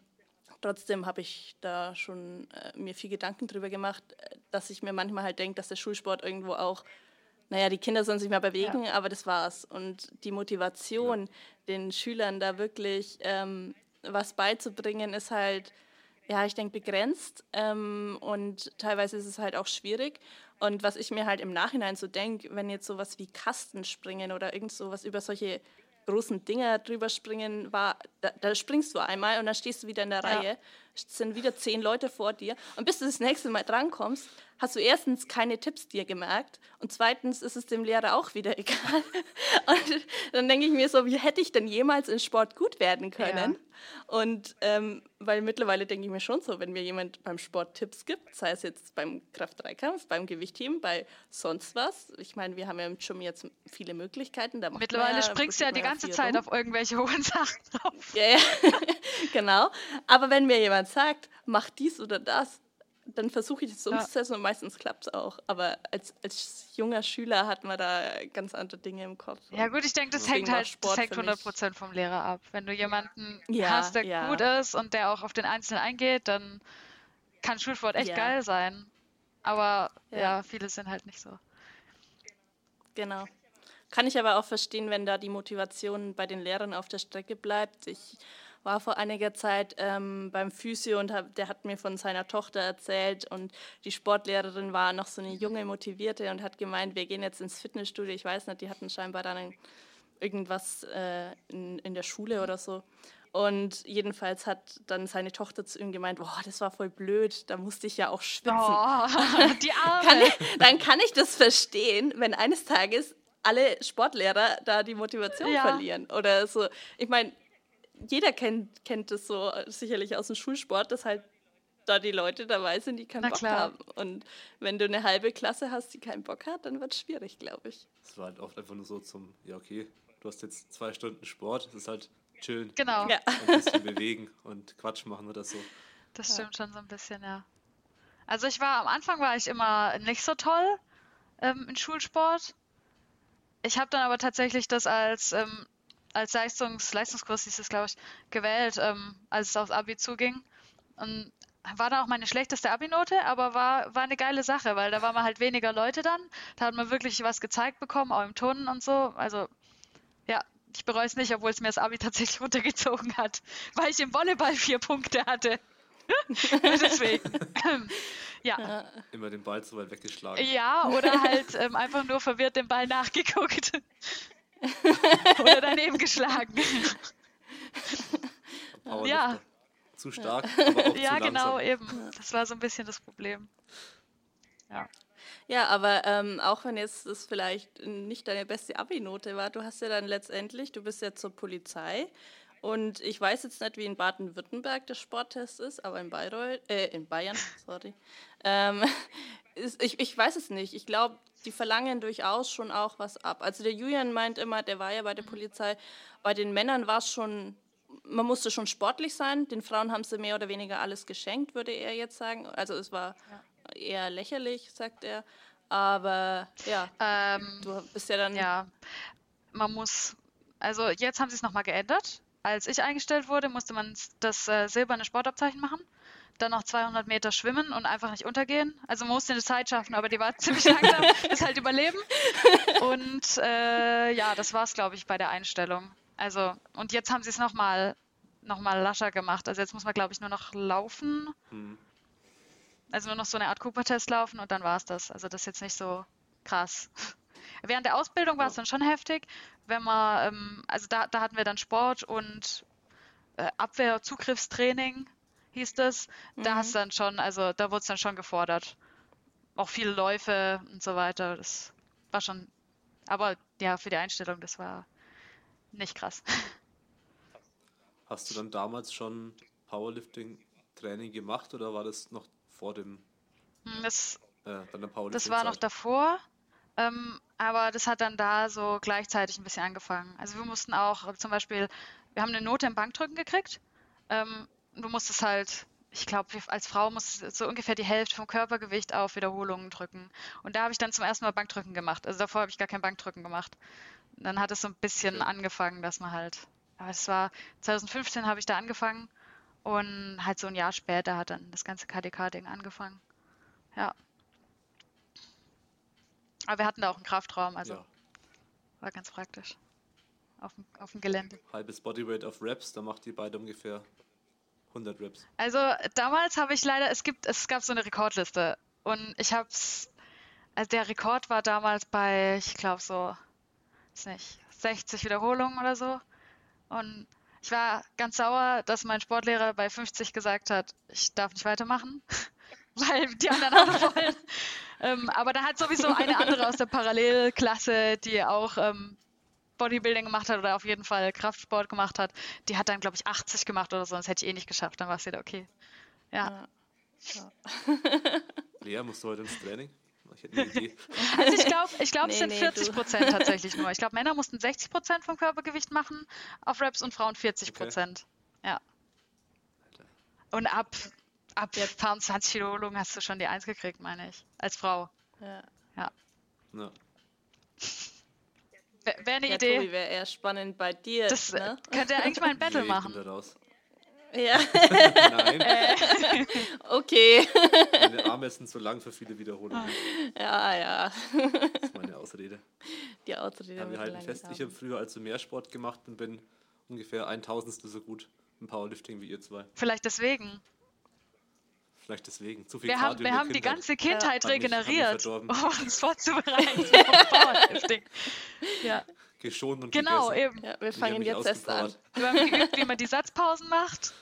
trotzdem habe ich da schon äh, mir viel Gedanken drüber gemacht, äh, dass ich mir manchmal halt denke, dass der Schulsport irgendwo auch, naja, die Kinder sollen sich mal bewegen, ja. aber das war's. Und die Motivation, ja. den Schülern da wirklich ähm, was beizubringen, ist halt, ja, ich denke, begrenzt. Ähm, und teilweise ist es halt auch schwierig. Und was ich mir halt im Nachhinein so denke, wenn jetzt sowas wie Kastenspringen oder irgend sowas über solche großen Dinger drüber springen war, da, da, springst du einmal und dann stehst du wieder in der ja. Reihe, es sind wieder zehn Leute vor dir und bis du das nächste Mal drankommst, hast du erstens keine Tipps dir gemerkt und zweitens ist es dem Lehrer auch wieder egal. Und dann denke ich mir so, wie hätte ich denn jemals in Sport gut werden können? Ja. Und ähm, weil mittlerweile denke ich mir schon so, wenn mir jemand beim Sport Tipps gibt, sei es jetzt beim Kraft-3-Kampf, beim Gewichtheben, bei sonst was. Ich meine, wir haben ja im Gym jetzt viele Möglichkeiten. Da mittlerweile ja, springst du ja die ganze Zeit rum. auf irgendwelche hohen Sachen drauf. Ja, ja. genau. Aber wenn mir jemand sagt, mach dies oder das, dann versuche ich es umzusetzen ja. und meistens klappt es auch. Aber als, als junger Schüler hat man da ganz andere Dinge im Kopf. Ja gut, ich denke, das hängt halt Sport das hängt 100% vom Lehrer ab. Wenn du jemanden ja, hast, der ja. gut ist und der auch auf den Einzelnen eingeht, dann kann Schulsport echt geil sein. Aber ja. viele sind halt nicht so. Genau. Kann ich aber auch verstehen, wenn da die Motivation bei den Lehrern auf der Strecke bleibt. Ich war vor einiger Zeit ähm, beim Physio und hab, der hat mir von seiner Tochter erzählt und die Sportlehrerin war noch so eine junge, motivierte und hat gemeint, wir gehen jetzt ins Fitnessstudio. Ich weiß nicht, die hatten scheinbar dann irgendwas äh, in, in der Schule oder so. Und jedenfalls hat dann seine Tochter zu ihm gemeint, boah, das war voll blöd, da musste ich ja auch schwitzen. Oh, die Arme. kann ich, dann kann ich das verstehen, wenn eines Tages alle Sportlehrer da die Motivation ja. verlieren. Oder so. Ich meine, jeder kennt, kennt das so äh, sicherlich aus dem Schulsport, dass halt da die Leute dabei sind, die keinen Na Bock klar. haben. Und wenn du eine halbe Klasse hast, die keinen Bock hat, dann wird es schwierig, glaube ich. Es war halt oft einfach nur so zum, ja okay, du hast jetzt zwei Stunden Sport, es ist halt chillen. Genau. Ja. Ein bisschen bewegen und Quatsch machen oder so. Das ja. stimmt schon so ein bisschen, ja. Also ich war, am Anfang war ich immer nicht so toll ähm, in Schulsport. Ich habe dann aber tatsächlich das als ähm, als Leistungs Leistungskurs hieß es, glaube ich, gewählt, ähm, als es aufs Abi zuging. Und war dann auch meine schlechteste Abi-Note, aber war, war eine geile Sache, weil da waren wir halt weniger Leute dann. Da hat man wirklich was gezeigt bekommen, auch im Turnen und so. Also, ja, ich bereue es nicht, obwohl es mir das Abi tatsächlich runtergezogen hat, weil ich im Volleyball vier Punkte hatte. Deswegen. ja. Immer den Ball zu weit weggeschlagen. Ja, oder halt ähm, einfach nur verwirrt dem Ball nachgeguckt. Oder daneben geschlagen. ja. Zu stark, aber auch Ja, zu genau, eben. Das war so ein bisschen das Problem. Ja. Ja, aber ähm, auch wenn jetzt das vielleicht nicht deine beste Abi-Note war, du hast ja dann letztendlich, du bist ja zur Polizei und ich weiß jetzt nicht, wie in Baden-Württemberg der Sporttest ist, aber in Bayreuth, äh, in Bayern, sorry, ähm, ich, ich weiß es nicht. Ich glaube, die verlangen durchaus schon auch was ab. Also der Julian meint immer, der war ja bei der Polizei, bei den Männern war es schon, man musste schon sportlich sein, den Frauen haben sie mehr oder weniger alles geschenkt, würde er jetzt sagen. Also es war ja. eher lächerlich, sagt er. Aber ja, ähm, du bist ja dann... Ja, man muss, also jetzt haben sie es nochmal geändert. Als ich eingestellt wurde, musste man das äh, silberne Sportabzeichen machen dann noch 200 Meter schwimmen und einfach nicht untergehen. Also man musste eine Zeit schaffen, aber die war ziemlich langsam, ist halt überleben. Und äh, ja, das war es, glaube ich, bei der Einstellung. Also, und jetzt haben sie es nochmal noch mal lascher gemacht. Also jetzt muss man, glaube ich, nur noch laufen. Mhm. Also nur noch so eine Art Cooper-Test laufen und dann war es das. Also das ist jetzt nicht so krass. Während der Ausbildung war es dann schon heftig, wenn man, ähm, also da, da hatten wir dann Sport und äh, Abwehr-Zugriffstraining hieß das. Da mhm. hast du dann schon, also da wurde es dann schon gefordert. Auch viele Läufe und so weiter. Das war schon, aber ja, für die Einstellung, das war nicht krass. Hast du dann damals schon Powerlifting-Training gemacht oder war das noch vor dem hm, das, äh, das war noch davor, ähm, aber das hat dann da so gleichzeitig ein bisschen angefangen. Also wir mussten auch zum Beispiel, wir haben eine Note im Bankdrücken gekriegt ähm, du musst es halt, ich glaube, als Frau muss so ungefähr die Hälfte vom Körpergewicht auf Wiederholungen drücken. Und da habe ich dann zum ersten Mal Bankdrücken gemacht. Also davor habe ich gar kein Bankdrücken gemacht. Und dann hat es so ein bisschen okay. angefangen, dass man halt, aber es war 2015 habe ich da angefangen Und halt so ein Jahr später hat dann das ganze KDK-Ding angefangen. Ja. Aber wir hatten da auch einen Kraftraum, also ja. war ganz praktisch. Auf dem, auf dem Gelände. Halbes Bodyweight auf Reps, da macht ihr beide ungefähr 100 Reps. Also damals habe ich leider, es gibt, es gab so eine Rekordliste und ich habe es, also der Rekord war damals bei, ich glaube so, ist nicht, 60 Wiederholungen oder so. Und ich war ganz sauer, dass mein Sportlehrer bei 50 gesagt hat, ich darf nicht weitermachen, weil die anderen alle wollen. ähm, aber da hat sowieso eine andere aus der Parallelklasse, die auch ähm, Bodybuilding gemacht hat oder auf jeden Fall Kraftsport gemacht hat, die hat dann, glaube ich, 80 gemacht oder so, das hätte ich eh nicht geschafft, dann war es wieder okay. Ja. ja. Lea, musst du heute ins Training? Ich hätte eine Idee. Also ich glaube, ich glaub, nee, es sind nee, 40 Prozent tatsächlich nur. Ich glaube, Männer mussten 60 Prozent vom Körpergewicht machen auf Raps und Frauen 40 Prozent. Okay. Ja. Und ab, ab 20 Wiederholungen hast du schon die Eins gekriegt, meine ich. Als Frau. Ja. Ja. ja. Wäre eine ja, Idee. Tobi, wäre eher spannend bei dir. Das ne? könnte er eigentlich mal ein Battle machen. Ja. Nein. Äh. okay. Meine Arme sind zu lang für viele Wiederholungen. Ja, ja. Das ist meine Ausrede. Die Ausrede. Ja, wir halten fest, haben. ich habe früher also mehr Sport gemacht und bin ungefähr ein Tausendstel so gut im Powerlifting wie ihr zwei. Vielleicht deswegen. Vielleicht deswegen. Zu viel wir haben, wir haben die ganze Kindheit ja. regeneriert, um uns vorzubereiten. Ja. Geschont und Genau, gegessen. eben. Ja, wir fangen jetzt erst an. Wir haben geübt, wie man die Satzpausen macht.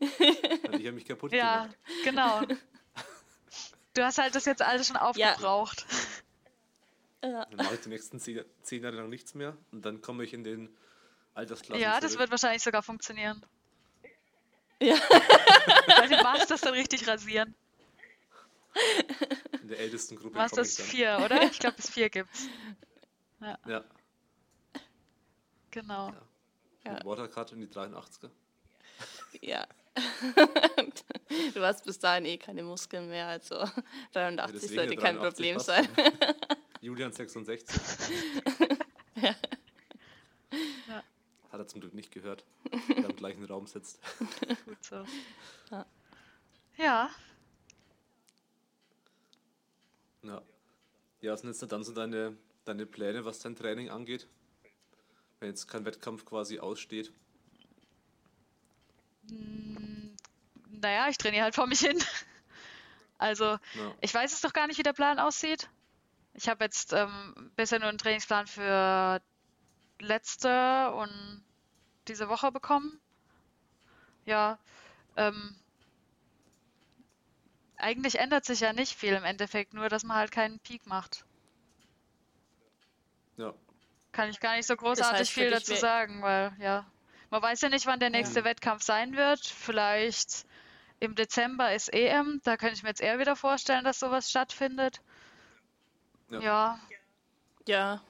ich habe mich kaputt ja, gemacht. Ja, genau. Du hast halt das jetzt alles schon aufgebraucht. Ja. Dann mache ich die nächsten zehn, zehn Jahre lang nichts mehr und dann komme ich in den Altersklassen. Ja, das wird wahrscheinlich sogar funktionieren. Ja. Weil die Masters dann richtig rasieren. In der ältesten Gruppe. Masters 4, oder? Ich glaube, bis 4 gibt's. Ja. ja. Genau. Ja. ja. Watercard in die 83er. Ja. du hast bis dahin eh keine Muskeln mehr, also 83 ja, sollte kein Problem sein. Julian 66. ja. Hat er zum Glück nicht gehört, weil er im gleichen Raum sitzt. Gut so. Ja. Ja. Ja, ja was sind jetzt dann so deine, deine Pläne, was dein Training angeht? Wenn jetzt kein Wettkampf quasi aussteht? Hm, naja, ich trainiere halt vor mich hin. Also, ja. ich weiß es doch gar nicht, wie der Plan aussieht. Ich habe jetzt ähm, bisher nur einen Trainingsplan für letzte und diese Woche bekommen. Ja, ähm, eigentlich ändert sich ja nicht viel im Endeffekt, nur dass man halt keinen Peak macht. Ja. Kann ich gar nicht so großartig das heißt, viel dazu sagen, weil ja, man weiß ja nicht, wann der nächste ja. Wettkampf sein wird. Vielleicht im Dezember ist EM, da könnte ich mir jetzt eher wieder vorstellen, dass sowas stattfindet. Ja. Ja. ja.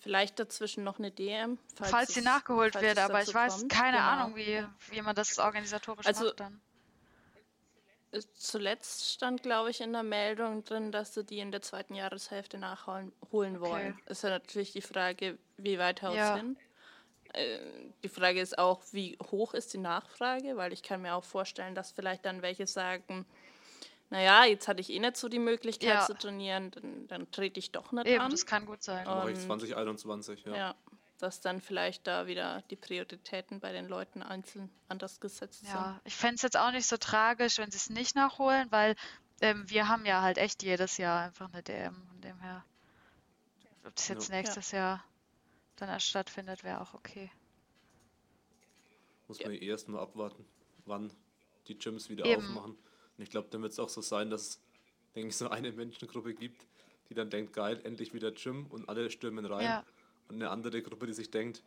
Vielleicht dazwischen noch eine DM. Falls, falls sie nachgeholt wird, aber ich weiß kommt. keine genau. Ahnung, wie, wie man das organisatorisch also, macht dann. Zuletzt stand, glaube ich, in der Meldung drin, dass sie die in der zweiten Jahreshälfte nachholen wollen. Okay. Ist ja natürlich die Frage, wie weit haut ja. hin. Äh, die Frage ist auch, wie hoch ist die Nachfrage, weil ich kann mir auch vorstellen, dass vielleicht dann welche sagen, naja, jetzt hatte ich eh nicht so die Möglichkeit ja. zu trainieren, dann, dann trete ich doch nicht Eben, an. das kann gut sein. Mache ich 2021, ja. ja. Dass dann vielleicht da wieder die Prioritäten bei den Leuten einzeln anders gesetzt ja. sind. Ja, ich fände es jetzt auch nicht so tragisch, wenn sie es nicht nachholen, weil ähm, wir haben ja halt echt jedes Jahr einfach eine DM. Von dem her, ob das jetzt ja. nächstes Jahr dann erst stattfindet, wäre auch okay. Muss man ja. erst mal abwarten, wann die Gyms wieder Eben. aufmachen. Und ich glaube, dann wird es auch so sein, dass es, denke ich, so eine Menschengruppe gibt, die dann denkt, geil, endlich wieder Gym und alle stürmen rein. Ja. Und eine andere Gruppe, die sich denkt,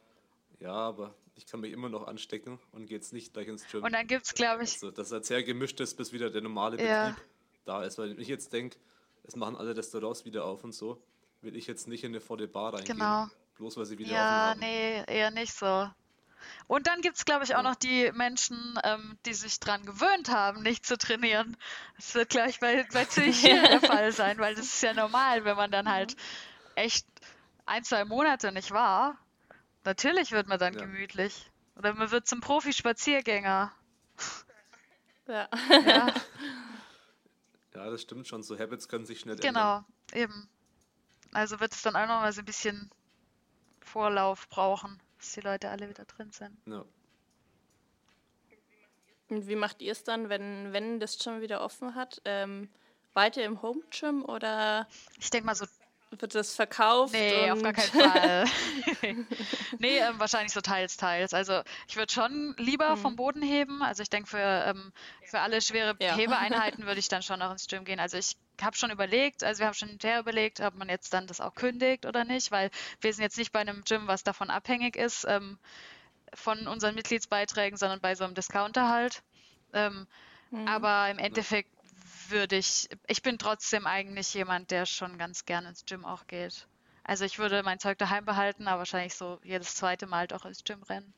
ja, aber ich kann mich immer noch anstecken und gehe jetzt nicht gleich ins Gym. Und dann gibt es, glaube ich. Also, dass er sehr gemischt ist, bis wieder der normale Betrieb ja. da ist. Weil ich jetzt denke, es machen alle Restaurants wieder auf und so, will ich jetzt nicht in eine volle Bar reingehen. Genau. Bloß weil sie wieder. Ja, nee, eher nicht so. Und dann gibt es, glaube ich, auch noch die Menschen, ähm, die sich daran gewöhnt haben, nicht zu trainieren. Das wird, glaube ich, bei, bei ziemlich vielen der Fall sein, weil das ist ja normal, wenn man dann halt echt ein, zwei Monate nicht war. Natürlich wird man dann ja. gemütlich. Oder man wird zum Profi-Spaziergänger. Ja. ja. Ja, das stimmt schon. So Habits können sich schnell genau, ändern. Genau, eben. Also wird es dann auch noch mal so ein bisschen Vorlauf brauchen, bis die Leute alle wieder drin sind. Ja. Und wie macht ihr es dann, wenn, wenn das Gym wieder offen hat? Ähm, weiter im Home Gym oder? Ich denke mal so wird das verkauft? Nee, auf gar keinen Fall. nee, ähm, wahrscheinlich so teils, teils. Also ich würde schon lieber mhm. vom Boden heben. Also ich denke, für, ähm, für alle schwere ja. Hebeeinheiten würde ich dann schon noch ins Gym gehen. Also ich habe schon überlegt, also wir haben schon hinterher überlegt, ob man jetzt dann das auch kündigt oder nicht, weil wir sind jetzt nicht bei einem Gym, was davon abhängig ist, ähm, von unseren Mitgliedsbeiträgen, sondern bei so einem Discounter halt. Ähm, mhm. Aber im Endeffekt würde ich, ich bin trotzdem eigentlich jemand, der schon ganz gerne ins Gym auch geht. Also ich würde mein Zeug daheim behalten, aber wahrscheinlich so jedes zweite Mal doch ins Gym rennen.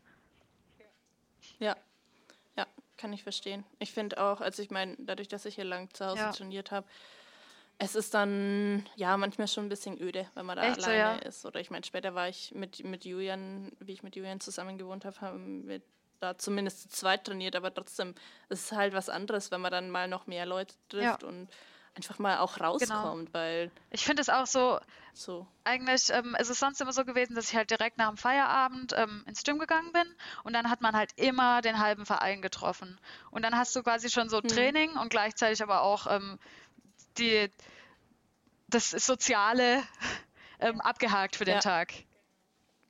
Ja, ja, kann ich verstehen. Ich finde auch, also ich meine, dadurch, dass ich hier lang zu Hause ja. trainiert habe, es ist dann ja manchmal schon ein bisschen öde, wenn man da Echt alleine so, ja? ist. Oder ich meine, später war ich mit, mit Julian, wie ich mit Julian zusammen gewohnt habe, haben wir da zumindest zu zweit trainiert, aber trotzdem ist es halt was anderes, wenn man dann mal noch mehr Leute trifft ja. und einfach mal auch genau. rauskommt, genau. weil ich finde es auch so. So. Eigentlich ähm, ist es sonst immer so gewesen, dass ich halt direkt nach dem Feierabend ähm, ins Gym gegangen bin und dann hat man halt immer den halben Verein getroffen und dann hast du quasi schon so hm. Training und gleichzeitig aber auch ähm, die das Soziale ähm, abgehakt für den ja. Tag.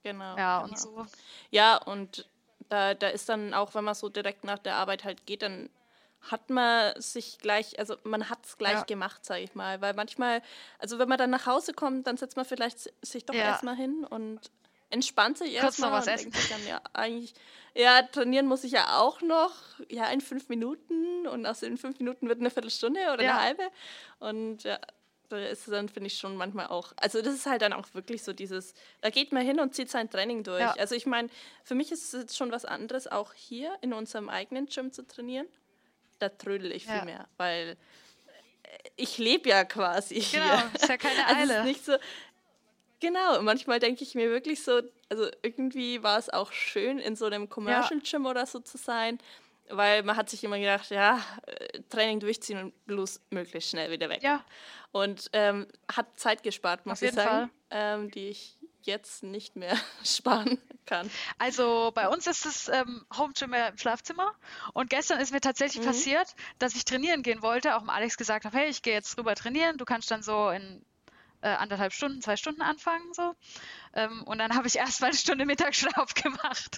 Genau. Ja genau. und so. Ja und da, da ist dann auch, wenn man so direkt nach der Arbeit halt geht, dann hat man sich gleich, also man hat es gleich ja. gemacht, sage ich mal. Weil manchmal, also wenn man dann nach Hause kommt, dann setzt man vielleicht sich doch ja. erstmal hin und entspannt sich erstmal. Kurz noch was essen. Dann, ja, eigentlich, ja, trainieren muss ich ja auch noch, ja, in fünf Minuten und aus den fünf Minuten wird eine Viertelstunde oder ja. eine halbe. Und ja, ist dann, finde ich, schon manchmal auch, also das ist halt dann auch wirklich so dieses, da geht man hin und zieht sein Training durch. Ja. Also ich meine, für mich ist es jetzt schon was anderes, auch hier in unserem eigenen Gym zu trainieren. Da trödel ich ja. viel mehr, weil ich lebe ja quasi genau, hier. ist ja keine Eile. Also ist nicht so, genau, manchmal denke ich mir wirklich so, also irgendwie war es auch schön, in so einem Commercial Gym oder so zu sein, weil man hat sich immer gedacht, ja, äh, Training durchziehen und bloß möglichst schnell wieder weg. Ja. Und ähm, hat Zeit gespart, muss Auf ich sagen, ähm, die ich jetzt nicht mehr sparen kann. Also bei uns ist es ähm, Home Gym im Schlafzimmer und gestern ist mir tatsächlich mhm. passiert, dass ich trainieren gehen wollte, auch dem Alex gesagt habe, hey, ich gehe jetzt rüber trainieren, du kannst dann so in äh, anderthalb Stunden, zwei Stunden anfangen so. Ähm, und dann habe ich erst mal eine Stunde Mittagsschlaf gemacht.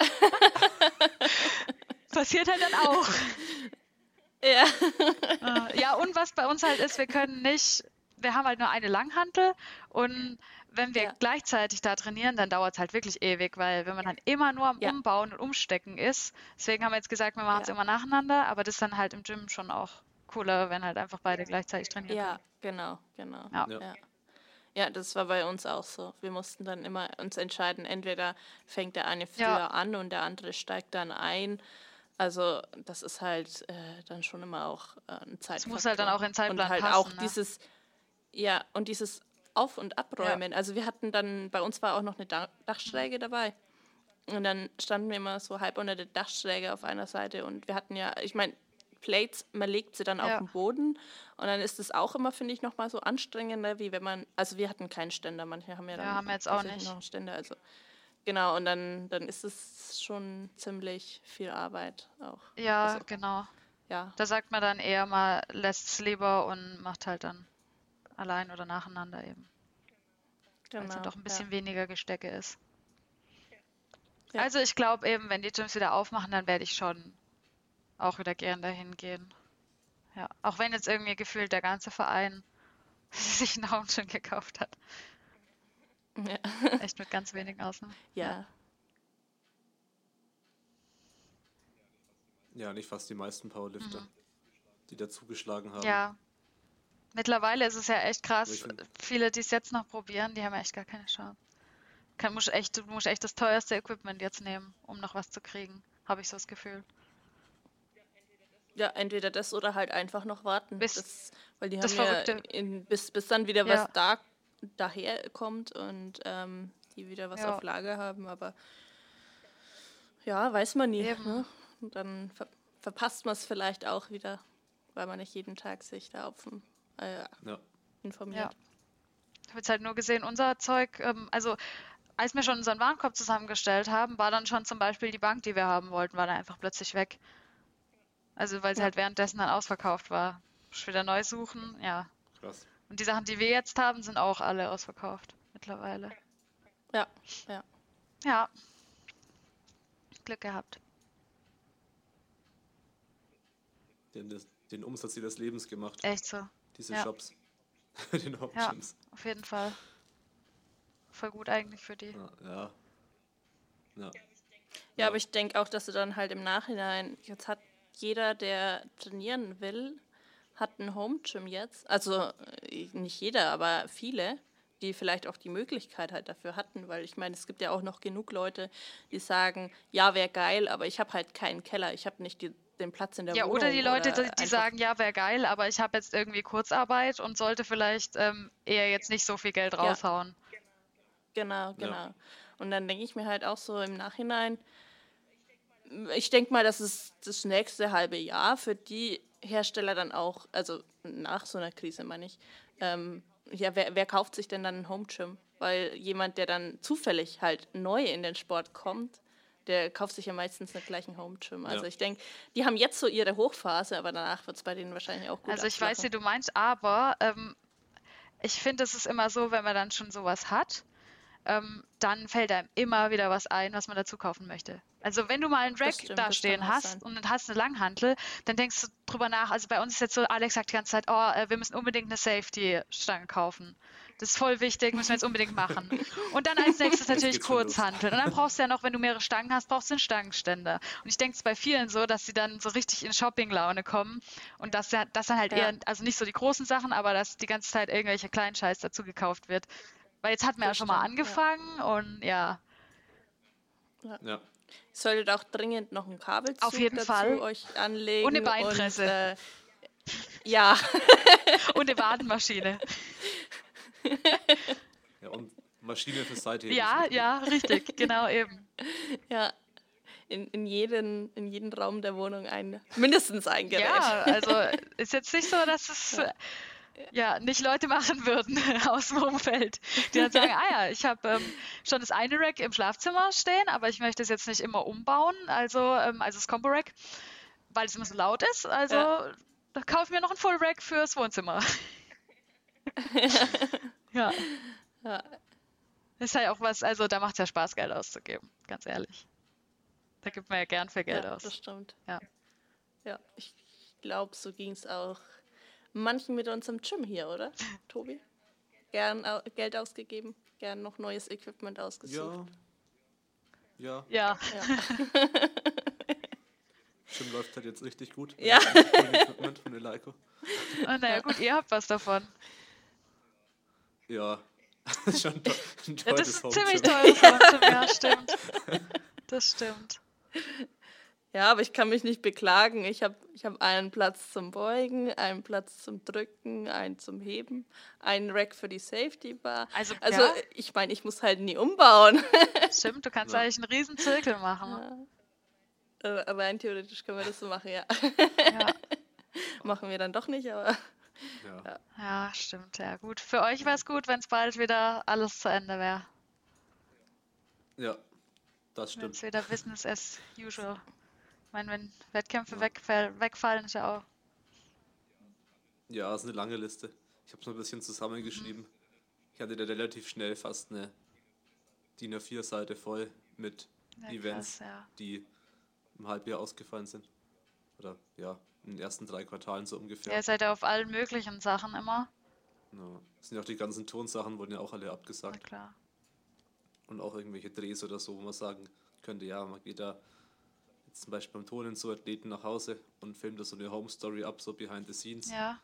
Passiert halt dann auch. Ja. Äh, ja, und was bei uns halt ist, wir können nicht, wir haben halt nur eine Langhantel und wenn wir ja. gleichzeitig da trainieren, dann dauert es halt wirklich ewig, weil wenn man dann immer nur am ja. Umbauen und Umstecken ist, deswegen haben wir jetzt gesagt, wir machen es ja. immer nacheinander, aber das ist dann halt im Gym schon auch cooler, wenn halt einfach beide gleichzeitig trainieren. Ja, genau, genau. Ja. Ja. das war bei uns auch so. Wir mussten dann immer uns entscheiden, entweder fängt der eine früher an und der andere steigt dann ein also das ist halt äh, dann schon immer auch äh, ein Zeitplan. Es muss halt dann auch in Zeitplan Und halt passen, auch ne? dieses, ja, und dieses Auf- und Abräumen. Ja. Also wir hatten dann, bei uns war auch noch eine Dachschräge dabei. Und dann standen wir immer so halb unter der Dachschräge auf einer Seite. Und wir hatten ja, ich meine, Plates, man legt sie dann ja. auf den Boden. Und dann ist es auch immer, finde ich, nochmal so anstrengender, wie wenn man, also wir hatten keinen Ständer, manche haben ja dann ja, haben wir jetzt auch nicht. noch einen Ständer. Also Genau, und dann, dann ist es schon ziemlich viel Arbeit auch. Ja, also, genau. Ja. Da sagt man dann eher mal, lässt es lieber und macht halt dann allein oder nacheinander eben. Genau, Weil es dann doch ein bisschen ja. weniger Gestecke ist. Ja. Also ich glaube eben, wenn die Gyms wieder aufmachen, dann werde ich schon auch wieder gern dahin gehen. Ja, auch wenn jetzt irgendwie gefühlt der ganze Verein sich einen Home schon gekauft hat. Ja. Echt mit ganz wenigen Ausnahmen. Ja. Ja, nicht fast die meisten Powerlifter, mhm. die da zugeschlagen haben. Ja. Mittlerweile ist es ja echt krass. Viele, die es jetzt noch probieren, die haben echt gar keine Chance. Kann, musst echt, du musst echt das teuerste Equipment jetzt nehmen, um noch was zu kriegen. Habe ich so das Gefühl. Ja, entweder das oder halt einfach noch warten. Bis, das, weil die haben ja in, bis, bis dann wieder ja. was da daherkommt und ähm, die wieder was ja. auf Lager haben, aber Ja, weiß man nie. Ne? Und dann ver verpasst man es vielleicht auch wieder, weil man nicht jeden Tag sich da auf dem, äh, ja. informiert. Ja. Ich habe jetzt halt nur gesehen, unser Zeug, ähm, also als wir schon unseren Warenkorb zusammengestellt haben, war dann schon zum Beispiel die Bank, die wir haben wollten, war dann einfach plötzlich weg. Also weil sie ja. halt währenddessen dann ausverkauft war. Wieder neu suchen, ja. Krass. Und die Sachen, die wir jetzt haben, sind auch alle ausverkauft mittlerweile. Ja, ja. Ja. Glück gehabt. Den, den Umsatz ihres Lebens gemacht. Echt so. Diese ja. Shops. den Ja, auf jeden Fall. Voll gut eigentlich für die. Ja. Ja, ja. ja aber ich denke auch, dass du dann halt im Nachhinein, jetzt hat jeder, der trainieren will, hat ein Home Gym jetzt. Also äh, nicht jeder, aber viele, die vielleicht auch die Möglichkeit halt dafür hatten, weil ich meine, es gibt ja auch noch genug Leute, die sagen, ja, wäre geil, aber ich habe halt keinen Keller, ich habe nicht die, den Platz in der ja, Wohnung. Ja, oder die Leute, oder die, sagen, ja, wäre geil, aber ich habe jetzt irgendwie Kurzarbeit und sollte vielleicht ähm, eher jetzt nicht so viel Geld raushauen. Ja. Genau, genau. Ja. Und dann denke ich mir halt auch so im Nachhinein, ich denke mal, das ist das nächste halbe Jahr für die Hersteller dann auch, also nach so einer Krise meine ich, ähm, ja, wer, wer kauft sich denn dann ein Home Gym? Weil jemand, der dann zufällig halt neu in den Sport kommt, der kauft sich ja meistens nicht gleich ein Home Gym. Also ja. ich denke, die haben jetzt so ihre Hochphase, aber danach wird es bei denen wahrscheinlich auch gut. Also ich abflachen. weiß, wie du meinst, aber ähm, ich finde, es ist immer so, wenn man dann schon sowas hat, ähm, dann fällt einem immer wieder was ein, was man dazu kaufen möchte. Also wenn du mal einen Rack stimmt, da stehen hast sein. und hast eine Langhantel, dann denkst du drüber nach. Also bei uns ist jetzt so, Alex sagt die ganze Zeit, oh, äh, wir müssen unbedingt eine Safety-Stange kaufen. Das ist voll wichtig, müssen wir jetzt unbedingt machen. Und dann als nächstes natürlich Kurzhantel. Und dann brauchst du ja noch, wenn du mehrere Stangen hast, brauchst du einen Stangenständer. Und ich denke es bei vielen so, dass sie dann so richtig in Shopping-Laune kommen und dass das dann halt ja. eher, also nicht so die großen Sachen, aber dass die ganze Zeit irgendwelche kleinen Scheiß dazu gekauft wird. Weil jetzt hatten wir ja schon mal angefangen ja. und ja. ja. Solltet auch dringend noch ein Kabel Auf jeden dazu Fall. euch anlegen. Eine Beinpresse. Und, äh, ja. und eine Wadenmaschine. ja, und Maschine für Seite. Ja, ja, richtig, genau eben. Ja. In, in, jeden, in jeden Raum der Wohnung ein, mindestens ein Gerät. Ja, also ist jetzt nicht so, dass es ja nicht Leute machen würden aus dem Umfeld, die dann sagen, ah ja, ich habe ähm, schon das eine Rack im Schlafzimmer stehen, aber ich möchte es jetzt nicht immer umbauen, also, ähm, also das Combo Rack, weil es immer so laut ist, also ja. da kaufe ich mir noch ein Full Rack fürs Wohnzimmer. ja. ja. Das ist halt auch was, also da macht es ja Spaß, Geld auszugeben, ganz ehrlich. Da gibt man ja gern viel Geld ja, aus. Das stimmt. Ja. Ja, ich glaube, so ging es auch manchen mit uns im Gym hier, oder, Tobi? Gern au Geld ausgegeben, gern noch neues Equipment ausgesucht. Ja. Ja. Ja. Gym läuft halt jetzt richtig gut. Ja. Equipment von Eleiko. Oh, naja, gut, ihr habt was davon. Ja. Schon ein ja, das ist ziemlich teures Home ja, stimmt. Das stimmt. Ja, aber ich kann mich nicht beklagen. Ich habe ich hab einen Platz zum Beugen, einen Platz zum Drücken, einen zum Heben, einen Rack für die Safety Bar. Also, also ja. ich meine, ich muss halt nie umbauen. Stimmt, du kannst ja. eigentlich einen riesen Zirkel machen. Ja. Äh, rein theoretisch können wir das so machen, ja. ja. machen wir dann doch nicht, aber. Ja, ja stimmt, ja gut. Für euch wäre es gut, wenn es bald wieder alles zu Ende wäre. Ja, das stimmt. Wenn es wieder Business as usual. Ich meine, wenn Wettkämpfe wegfall, wegfallen, ist ja auch. Ja, ist eine lange Liste. Ich habe es ein bisschen zusammengeschrieben. Mhm. Ich hatte da relativ schnell fast eine DIN A4-Seite voll mit ja, Events, krass, ja. die im Halbjahr ausgefallen sind. Oder ja, in den ersten drei Quartalen so ungefähr. Ja, ihr seid ja auf allen möglichen Sachen immer. Ja. Das sind ja auch die ganzen Tonsachen, wurden ja auch alle abgesagt. Ja, klar. Und auch irgendwelche Drehs oder so, wo man sagen könnte, ja, man geht da zum Beispiel beim Tonen so Athleten nach Hause und filmt da so eine Home Story ab, so behind the scenes. Ja.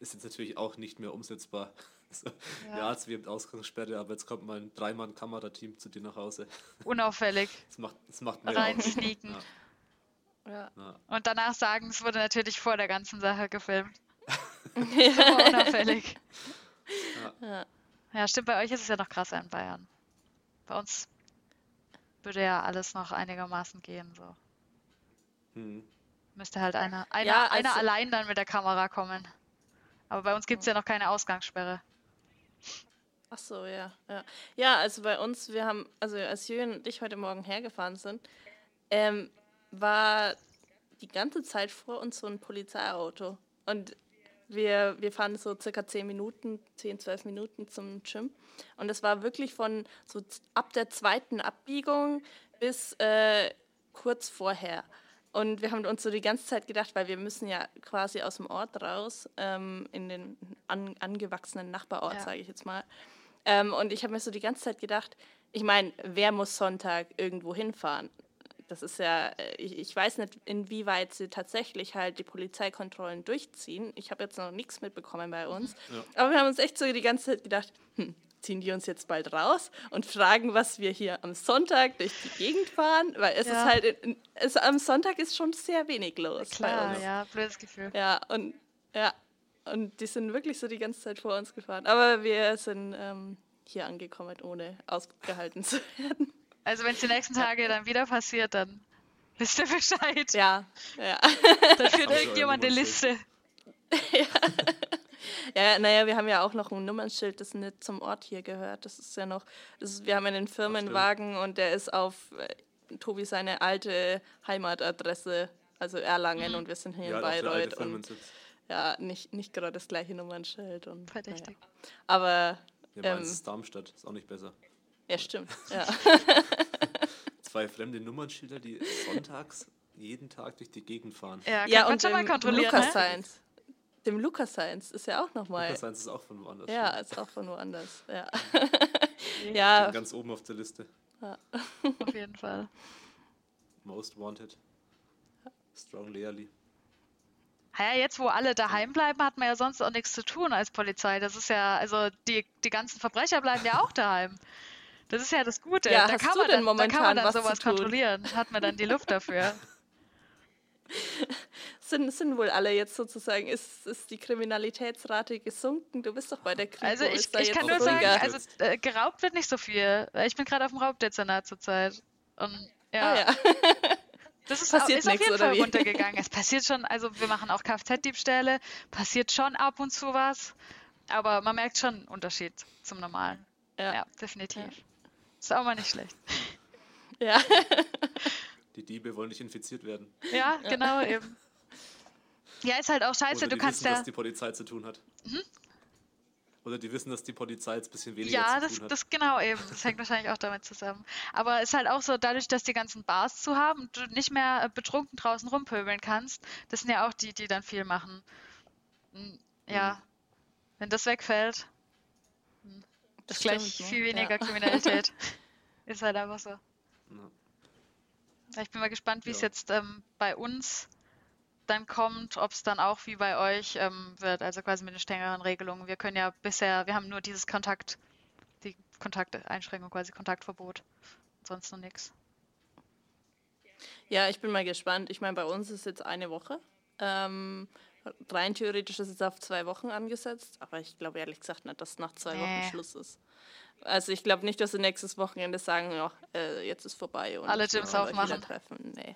Ist jetzt natürlich auch nicht mehr umsetzbar. So, ja, ja jetzt wie mit Ausgangssperre, aber jetzt kommt mal ein Dreimann-Kamerateam zu dir nach Hause. Unauffällig. Das macht, das macht mehr Rein sneaken. Ja. Ja. Und danach sagen, es wurde natürlich vor der ganzen Sache gefilmt. Super unauffällig. Ja. ja, stimmt, bei euch ist es ja noch krasser in Bayern. Bei uns würde ja alles noch einigermaßen gehen. So. Hm. Müsste halt einer, einer, ja, also, einer allein dann mit der Kamera kommen. Aber bei uns gibt es ja noch keine Ausgangssperre. Ach so, ja, ja. Ja, also bei uns, wir haben, also als Jürgen und ich heute Morgen hergefahren sind, ähm, war die ganze Zeit vor uns so ein Polizeiauto. Und wir, wir fahren so circa 10 Minuten, 10, 12 Minuten zum Gym. Und es war wirklich von so ab der zweiten Abbiegung bis äh, kurz vorher. Und wir haben uns so die ganze Zeit gedacht, weil wir müssen ja quasi aus dem Ort raus, ähm, in den an, angewachsenen Nachbarort, ja. sage ich jetzt mal. Ähm, und ich habe mir so die ganze Zeit gedacht, ich meine, wer muss Sonntag irgendwo hinfahren? Das ist ja, äh, ich, ich weiß nicht, inwieweit sie tatsächlich halt die Polizeikontrollen durchziehen. Ich habe jetzt noch nichts mitbekommen bei uns. Ja. Aber wir haben uns echt so die ganze Zeit gedacht, hm, ziehen die uns jetzt bald raus und fragen, was wir hier am Sonntag durch die Gegend fahren, weil es ja. ist halt, es, am Sonntag ist schon sehr wenig los. Klar, ja, blödes Gefühl. Ja, und ja, und die sind wirklich so die ganze Zeit vor uns gefahren. Aber wir sind ähm, hier angekommen, ohne ausgehalten zu werden. Also wenn es die nächsten Tage dann wieder passiert, dann wisst ihr Bescheid. Ja, ja. Da führt irgendjemand eine Liste. ja. Ja, naja, wir haben ja auch noch ein Nummernschild, das nicht zum Ort hier gehört. Das ist ja noch, das ist, wir haben einen Firmenwagen und der ist auf äh, Tobi seine alte Heimatadresse, also Erlangen, mhm. und wir sind hier ja, in Bayreuth. Und, ja, nicht, nicht gerade das gleiche Nummernschild. Und, Verdächtig. Naja. Aber. Ja, ähm, ist Darmstadt, ist auch nicht besser. Ja, stimmt. Ja. Zwei fremde Nummernschilder, die sonntags jeden Tag durch die Gegend fahren. Ja, kann ja und schon mal kontrollieren. Lukas ne? Science. Dem Lukas Science ist ja auch nochmal. Lukas Science ist auch von woanders. Ja, ist auch von woanders. Ja. ja. Ganz oben auf der Liste. Ja. auf jeden Fall. Most Wanted. Strong Learly. Ja, jetzt, wo alle daheim bleiben, hat man ja sonst auch nichts zu tun als Polizei. Das ist ja, also die, die ganzen Verbrecher bleiben ja auch daheim. Das ist ja das Gute. Ja, da, kann man dann, da kann man dann sowas kontrollieren. Hat man dann die Luft dafür. sind, sind wohl alle jetzt sozusagen, ist, ist die Kriminalitätsrate gesunken? Du bist doch bei der Kripo. Also ich, ich kann nur sagen, also äh, geraubt wird nicht so viel. Ich bin gerade auf dem Raubdezernat zurzeit. Und ja. Ah, ja. Das ist, passiert ist auf jeden Fall runtergegangen. Es passiert schon, also wir machen auch Kfz-Diebstähle, passiert schon ab und zu was, aber man merkt schon einen Unterschied zum Normalen. Ja, ja definitiv. Ja. Ist auch mal nicht schlecht. Ja. Die Diebe wollen nicht infiziert werden. Ja, genau eben. Ja, ist halt auch scheiße, Oder du kannst wissen, ja. was die Polizei zu tun hat. Mhm. Oder die wissen, dass die Polizei jetzt ein bisschen weniger ja, zu tun das, hat. Ja, das genau eben. Das hängt wahrscheinlich auch damit zusammen. Aber es ist halt auch so, dadurch, dass die ganzen Bars zu haben und du nicht mehr äh, betrunken draußen rumpöbeln kannst, das sind ja auch die, die dann viel machen. Hm, ja, mhm. wenn das wegfällt, hm, das ist gleich stimmt, ne? viel weniger ja. Kriminalität. ist halt einfach so. Ja. Ich bin mal gespannt, wie es jetzt ähm, bei uns dann kommt, ob es dann auch wie bei euch ähm, wird, also quasi mit den strengeren Regelungen. Wir können ja bisher, wir haben nur dieses Kontakt, die Kontakteinschränkung, quasi Kontaktverbot, sonst noch nichts. Ja, ich bin mal gespannt. Ich meine, bei uns ist jetzt eine Woche. Ähm, rein theoretisch ist es auf zwei Wochen angesetzt, aber ich glaube ehrlich gesagt nicht, dass nach zwei nee. Wochen Schluss ist. Also ich glaube nicht, dass sie nächstes Wochenende sagen, ja, äh, jetzt ist vorbei und alle Gyms aufmachen. Treffen. Nee.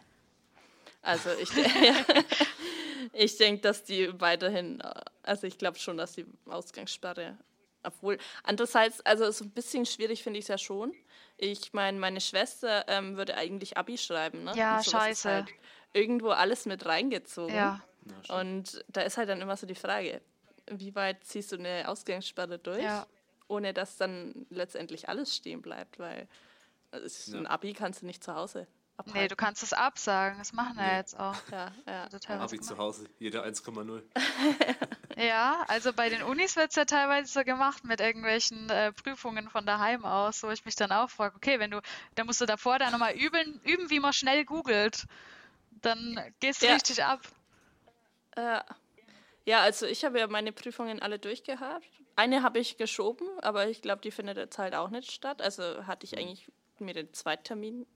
Also ich, ich denke, dass die weiterhin, also ich glaube schon, dass die Ausgangssperre, obwohl, andererseits, also so ein bisschen schwierig finde ich es ja schon. Ich meine, meine Schwester ähm, würde eigentlich Abi schreiben, ne? Ja, scheiße. Halt irgendwo alles mit reingezogen. Ja. Und da ist halt dann immer so die Frage, wie weit ziehst du eine Ausgangssperre durch, ja. ohne dass dann letztendlich alles stehen bleibt, weil also ein Abi kannst du nicht zu Hause abhalten. Nee, du kannst es absagen. Das machen wir nee. jetzt auch. Ja, ja. Habe ich zu Hause. Jeder 1,0. ja, also bei den Unis wird es ja teilweise so gemacht mit irgendwelchen äh, Prüfungen von daheim aus, wo ich mich dann auch frage, okay, wenn du, dann musst du davor dann nochmal üben, üben, wie man schnell googelt. Dann gehst du ja. richtig ab. Äh, ja, also ich habe ja meine Prüfungen alle durchgehabt. Eine habe ich geschoben, aber ich glaube, die findet jetzt halt auch nicht statt. Also hatte ich eigentlich mir den Zweittermin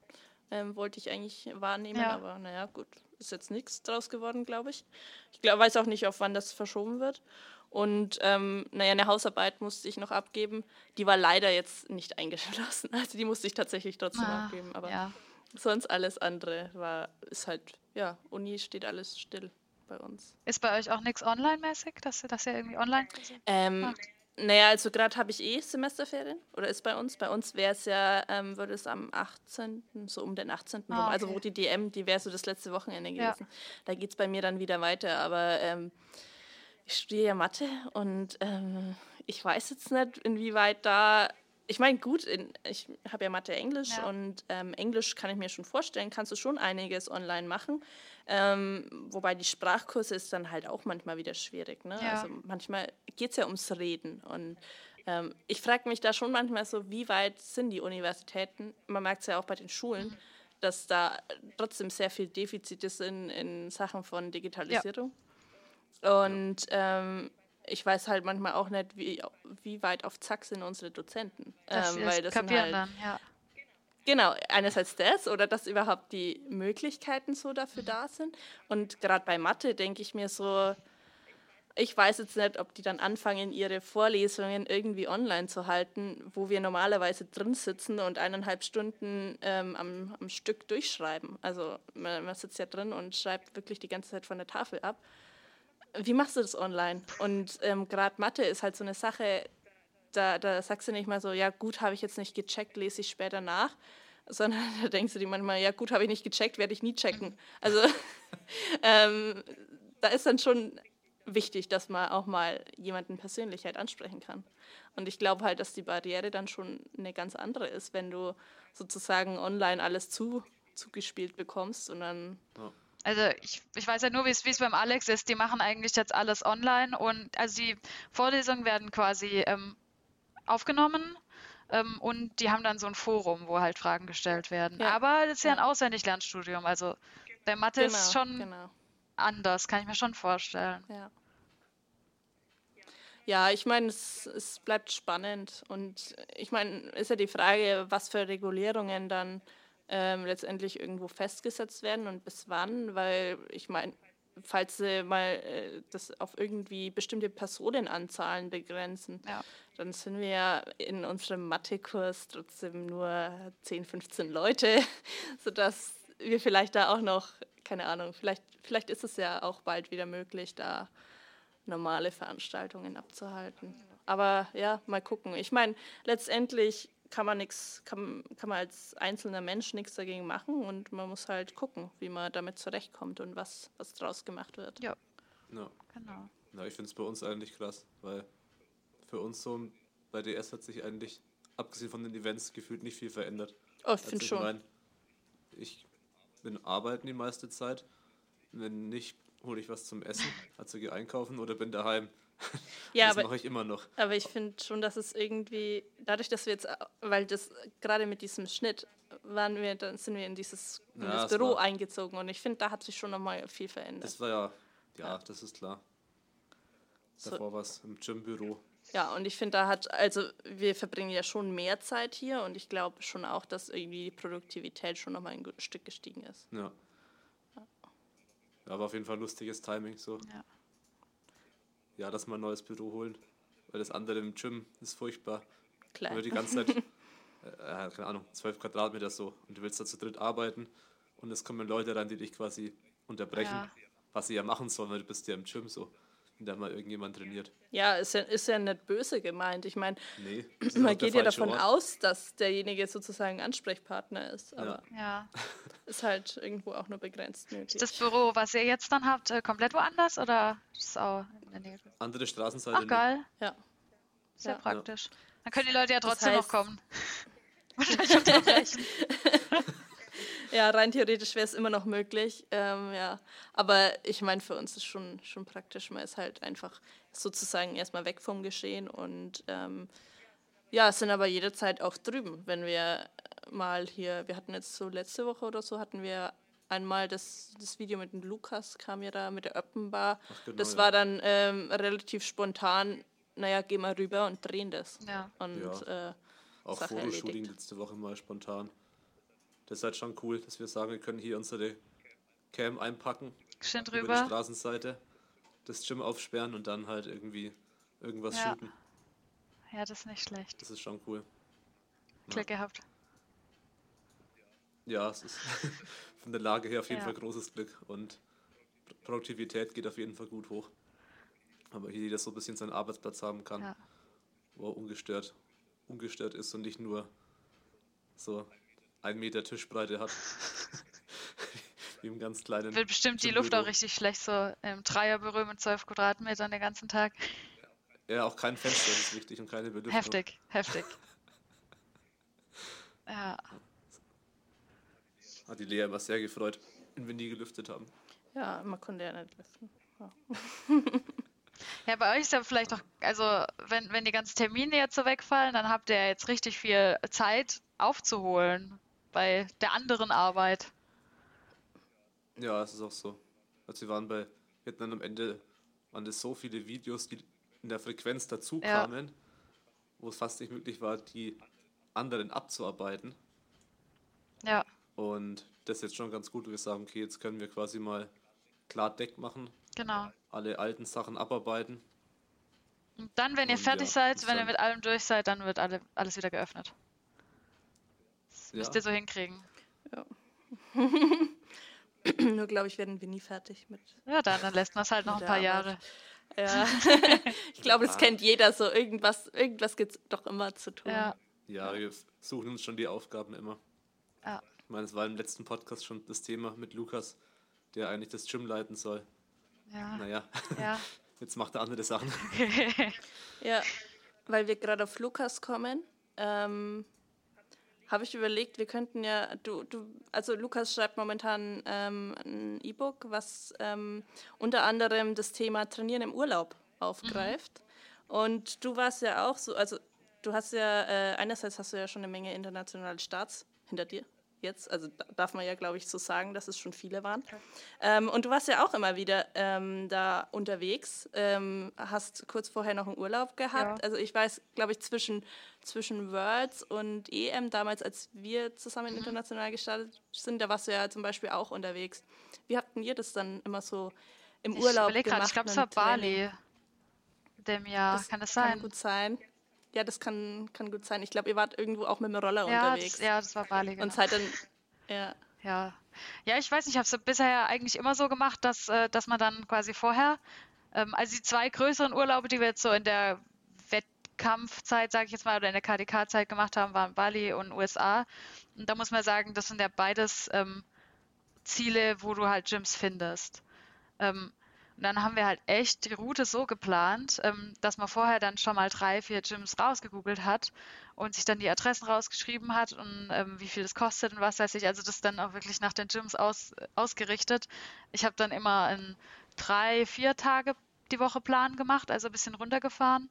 ähm, wollte ich eigentlich wahrnehmen, ja. aber naja, gut, ist jetzt nichts draus geworden, glaube ich. Ich glaub, weiß auch nicht, auf wann das verschoben wird. Und ähm, naja, eine Hausarbeit musste ich noch abgeben. Die war leider jetzt nicht eingeschlossen. Also die musste ich tatsächlich trotzdem ah, abgeben. Aber ja. sonst alles andere war, ist halt, ja, Uni steht alles still bei uns. Ist bei euch auch nichts online-mäßig, dass, dass ihr irgendwie online ähm, macht? Naja, also gerade habe ich eh Semesterferien. Oder ist bei uns? Bei uns wäre es ja, ähm, würde es am 18., so um den 18. Ah, rum, also wo die DM, die wäre so das letzte Wochenende gewesen. Ja. Da geht es bei mir dann wieder weiter. Aber ähm, ich studiere ja Mathe und ähm, ich weiß jetzt nicht, inwieweit da. Ich meine, gut, in, ich habe ja Mathe Englisch ja. und ähm, Englisch kann ich mir schon vorstellen, kannst du schon einiges online machen. Ähm, wobei die Sprachkurse ist dann halt auch manchmal wieder schwierig. Ne? Ja. Also manchmal geht es ja ums Reden und ähm, ich frage mich da schon manchmal so, wie weit sind die Universitäten? Man merkt es ja auch bei den Schulen, mhm. dass da trotzdem sehr viel Defizite sind in Sachen von Digitalisierung. Ja. Und ähm, ich weiß halt manchmal auch nicht, wie, wie weit auf Zack sind unsere Dozenten. Das ähm, weil das kapieren halt, dann, ja. Genau, einerseits das oder dass überhaupt die Möglichkeiten so dafür da sind. Und gerade bei Mathe denke ich mir so, ich weiß jetzt nicht, ob die dann anfangen, ihre Vorlesungen irgendwie online zu halten, wo wir normalerweise drin sitzen und eineinhalb Stunden ähm, am, am Stück durchschreiben. Also man, man sitzt ja drin und schreibt wirklich die ganze Zeit von der Tafel ab wie machst du das online? Und ähm, gerade Mathe ist halt so eine Sache, da, da sagst du nicht mal so, ja gut, habe ich jetzt nicht gecheckt, lese ich später nach, sondern da denkst du dir manchmal, ja gut, habe ich nicht gecheckt, werde ich nie checken. Also ähm, da ist dann schon wichtig, dass man auch mal jemanden persönlich halt ansprechen kann. Und ich glaube halt, dass die Barriere dann schon eine ganz andere ist, wenn du sozusagen online alles zu, zugespielt bekommst und dann... Ja also ich, ich weiß ja nur, wie es beim Alex ist. Die machen eigentlich jetzt alles online und also die Vorlesungen werden quasi ähm, aufgenommen ähm, und die haben dann so ein Forum, wo halt Fragen gestellt werden. Ja. Aber das ist ja, ein Auswendiglernstudium. Also bei Mathe genau, ist schon genau. anders, kann ich mir schon vorstellen. Ja. Ja, ich meine, es, es bleibt spannend. Und ich meine, ist ja die Frage, was für Regulierungen dann ähm, letztendlich irgendwo festgesetzt werden und bis wann, weil ich meine, falls sie mal äh, das auf irgendwie bestimmte Personenanzahlen begrenzen, ja. dann sind wir ja in unserem Mathekurs trotzdem nur 10, 15 Leute, sodass wir vielleicht da auch noch, keine Ahnung, vielleicht, vielleicht ist es ja auch bald wieder möglich, da normale Veranstaltungen abzuhalten. Aber ja, mal gucken. Ich meine, letztendlich kann man nichts, kann, kann man als einzelner Mensch nichts dagegen machen und man muss halt gucken, wie man damit zurechtkommt und was, was draus gemacht wird. Ja. ja. Genau. Na, ich finde es bei uns eigentlich krass, weil für uns so bei DS hat sich eigentlich, abgesehen von den Events, gefühlt nicht viel verändert. Oh, ich finde schon. Mein, ich bin arbeiten die meiste Zeit. Wenn nicht, hole ich was zum Essen, also gehe einkaufen oder bin daheim. Ja, das mache ich immer noch. Aber ich finde schon, dass es irgendwie, dadurch, dass wir jetzt, weil das gerade mit diesem Schnitt waren wir, dann sind wir in dieses, in ja, Büro war, eingezogen und ich finde, da hat sich schon nochmal viel verändert. Das war ja, ja, ja. das ist klar. Davor so. war es im Gymbüro. Ja, und ich finde, da hat, also wir verbringen ja schon mehr Zeit hier und ich glaube schon auch, dass irgendwie die Produktivität schon nochmal ein Stück gestiegen ist. Ja. Ja, war auf jeden Fall lustiges Timing so. Ja ja, dass wir ein neues Büro holen. Weil das andere im Gym ist furchtbar. Klar. Weil die ganze Zeit, äh, keine Ahnung, zwölf Quadratmeter so. Und du willst da zu dritt arbeiten und es kommen Leute rein, die dich quasi unterbrechen, ja. was sie ja machen sollen, weil du bist ja im Gym so wenn da mal irgendjemand trainiert. Ja, ist ja, ist ja nicht böse gemeint. Ich meine, nee, man geht ja davon Ort. aus, dass derjenige sozusagen Ansprechpartner ist. Aber ja. ist halt irgendwo auch nur begrenzt möglich. Ist das Büro, was ihr jetzt dann habt, äh, komplett woanders oder ist es auch der Nähe? Andere Straßenseite. Ach, geil. Ja. Sehr ja. praktisch. Dann können die Leute ja trotzdem das heißt, noch kommen. Wahrscheinlich unterbrechen. ja, rein theoretisch wäre es immer noch möglich. Ähm, ja. Aber ich meine, für uns ist schon, schon praktisch. Man ist halt einfach sozusagen erstmal weg vom Geschehen und ähm, ja, sind aber jederzeit auch drüben. Wenn wir mal hier, wir hatten jetzt so letzte Woche oder so, hatten wir einmal das, das Video mit dem Lukas, kam ja da mit der Öppenbar. Genau, das war dann ähm, relativ spontan, naja, geh mal rüber und drehen das. Ja. Und, ja. Äh, auch Fotoshooting letzte Woche mal spontan. Das ist halt schon cool, dass wir sagen, wir können hier unsere Cam einpacken. Schön drüber. Über die Straßenseite, das Gym aufsperren und dann halt irgendwie irgendwas ja. shooten. Ja, das ist nicht schlecht. Das ist schon cool. Glück ja. gehabt. Ja, es ist von der Lage her auf jeden ja. Fall großes Glück und Produktivität geht auf jeden Fall gut hoch. Aber hier jeder so ein bisschen seinen Arbeitsplatz haben kann, ja. wo er ungestört, ungestört ist und nicht nur so ein Meter Tischbreite hat. Wie im ganz kleinen. Wird bestimmt die Luft auch richtig schlecht, so im Dreierbüro mit 12 Quadratmetern den ganzen Tag. Ja, auch kein Fenster ist wichtig und keine Belüftung. Heftig, heftig. ja. Hat die Lea immer sehr gefreut, wenn wir nie gelüftet haben. Ja, man konnte ja nicht lüften. Ja. ja, bei euch ist ja vielleicht auch, also wenn, wenn die ganzen Termine jetzt so wegfallen, dann habt ihr jetzt richtig viel Zeit aufzuholen bei der anderen Arbeit. Ja, es ist auch so. Also wir waren bei, wir hatten dann am Ende, waren das so viele Videos, die in der Frequenz dazu kamen, ja. wo es fast nicht möglich war, die anderen abzuarbeiten. Ja. Und das ist jetzt schon ganz gut, wir sagen, okay, jetzt können wir quasi mal klar Deck machen. Genau. Alle alten Sachen abarbeiten. Und dann, wenn ihr Und fertig ja, seid, wenn ihr mit allem durch seid, dann wird alle, alles wieder geöffnet. Das ja. müsst ihr so hinkriegen. Ja. Nur glaube ich, werden wir nie fertig mit. Ja, dann, dann lässt man es halt noch ein paar Jahre. Ja. ich glaube, das kennt jeder so. Irgendwas, irgendwas gibt es doch immer zu tun. Ja. ja, wir suchen uns schon die Aufgaben immer. Ja. Ich meine, es war im letzten Podcast schon das Thema mit Lukas, der eigentlich das Gym leiten soll. Ja. Naja, ja. jetzt macht er andere Sachen. ja, weil wir gerade auf Lukas kommen, ähm, habe ich überlegt, wir könnten ja, du, du, also Lukas schreibt momentan ähm, ein E-Book, was ähm, unter anderem das Thema Trainieren im Urlaub aufgreift. Mhm. Und du warst ja auch so, also du hast ja, äh, einerseits hast du ja schon eine Menge internationale Starts hinter dir jetzt. Also darf man ja, glaube ich, so sagen, dass es schon viele waren. Ähm, und du warst ja auch immer wieder ähm, da unterwegs, ähm, hast kurz vorher noch einen Urlaub gehabt. Ja. Also ich weiß, glaube ich, zwischen, zwischen Worlds und EM, damals als wir zusammen mhm. international gestartet sind, da warst du ja zum Beispiel auch unterwegs. Wie habt ihr das dann immer so im ich Urlaub gemacht? Grad, ich glaube, es war Bali dem Jahr. Das kann das sein? Kann gut sein. Ja, das kann, kann gut sein. Ich glaube, ihr wart irgendwo auch mit dem Roller ja, unterwegs. Das, ja, das war Bali. Genau. Und seid dann. Ja. Ja. Ja, ich weiß nicht, ich habe es bisher eigentlich immer so gemacht, dass, äh, dass man dann quasi vorher, ähm, also die zwei größeren Urlaube, die wir jetzt so in der Wettkampfzeit, sage ich jetzt mal, oder in der KDK-Zeit gemacht haben, waren Bali und USA. Und da muss man sagen, das sind ja beides ähm, Ziele, wo du halt Gyms findest. Ähm, und dann haben wir halt echt die Route so geplant, ähm, dass man vorher dann schon mal drei, vier Gyms rausgegoogelt hat und sich dann die Adressen rausgeschrieben hat und ähm, wie viel das kostet und was weiß ich. Also das dann auch wirklich nach den Gyms aus, ausgerichtet. Ich habe dann immer einen drei, vier Tage die Woche Plan gemacht, also ein bisschen runtergefahren.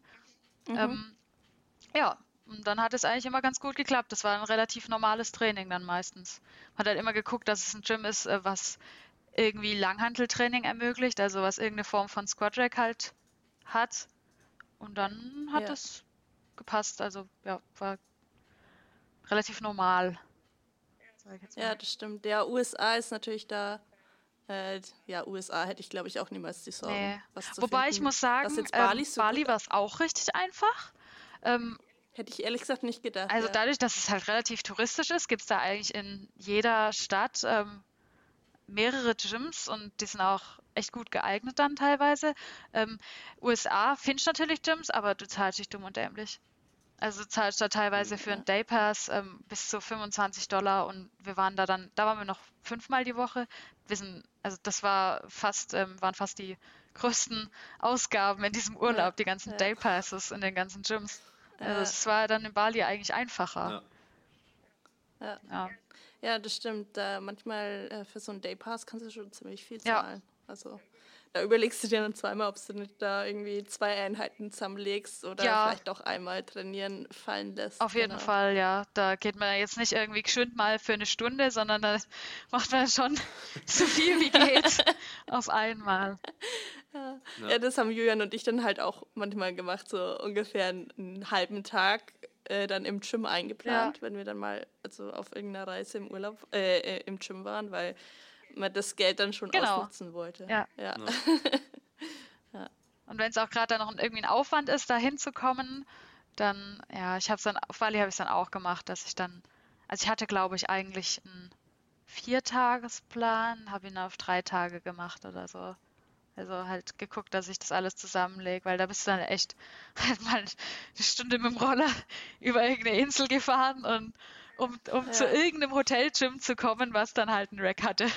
Mhm. Ähm, ja, und dann hat es eigentlich immer ganz gut geklappt. Das war ein relativ normales Training dann meistens. Man hat halt immer geguckt, dass es ein Gym ist, äh, was irgendwie Langhanteltraining ermöglicht, also was irgendeine Form von Squadrack halt hat. Und dann hat ja. das gepasst. Also ja, war relativ normal. Ja, das stimmt. Der USA ist natürlich da. Äh, ja, USA hätte ich glaube ich auch niemals die Sorgen. Nee. Wobei finden, ich muss sagen, Bali, ähm, so Bali war es auch richtig einfach. Ähm, Hätte ich ehrlich gesagt nicht gedacht. Also ja. dadurch, dass es halt relativ touristisch ist, gibt es da eigentlich in jeder Stadt ähm, mehrere Gyms und die sind auch echt gut geeignet dann teilweise. Ähm, USA findest natürlich Gyms, aber du zahlst dich dumm und dämlich. Also du zahlst da teilweise für einen Daypass ähm, bis zu 25 Dollar und wir waren da dann, da waren wir noch fünfmal die Woche. Wir sind, also das war fast, ähm, waren fast die größten Ausgaben in diesem Urlaub, ja, die ganzen ja. Daypasses in den ganzen Gyms. Also es war dann in Bali eigentlich einfacher. Ja. Ja. Das stimmt. Da manchmal äh, für so einen Daypass kannst du schon ziemlich viel zahlen. Ja. Also da überlegst du dir dann zweimal, ob du nicht da irgendwie zwei Einheiten zusammenlegst oder ja. vielleicht doch einmal trainieren fallen lässt. Auf jeden genau. Fall, ja. Da geht man jetzt nicht irgendwie geschwind mal für eine Stunde, sondern da macht man schon so viel wie geht auf einmal. Ja. ja. das haben Julian und ich dann halt auch manchmal gemacht, so ungefähr einen halben Tag äh, dann im Gym eingeplant, ja. wenn wir dann mal also auf irgendeiner Reise im Urlaub äh, äh, im Gym waren, weil man das Geld dann schon genau. ausnutzen wollte. Ja. Ja. ja. Und wenn es auch gerade dann noch irgendwie ein Aufwand ist, da hinzukommen, dann, ja, ich habe es dann, auf Bali habe ich es dann auch gemacht, dass ich dann, also ich hatte, glaube ich, eigentlich einen Viertagesplan, habe ihn auf drei Tage gemacht oder so. Also halt geguckt, dass ich das alles zusammenlege, weil da bist du dann echt halt mal eine Stunde mit dem Roller über irgendeine Insel gefahren und um, um ja. zu irgendeinem Hotelgym zu kommen, was dann halt ein Rack hatte.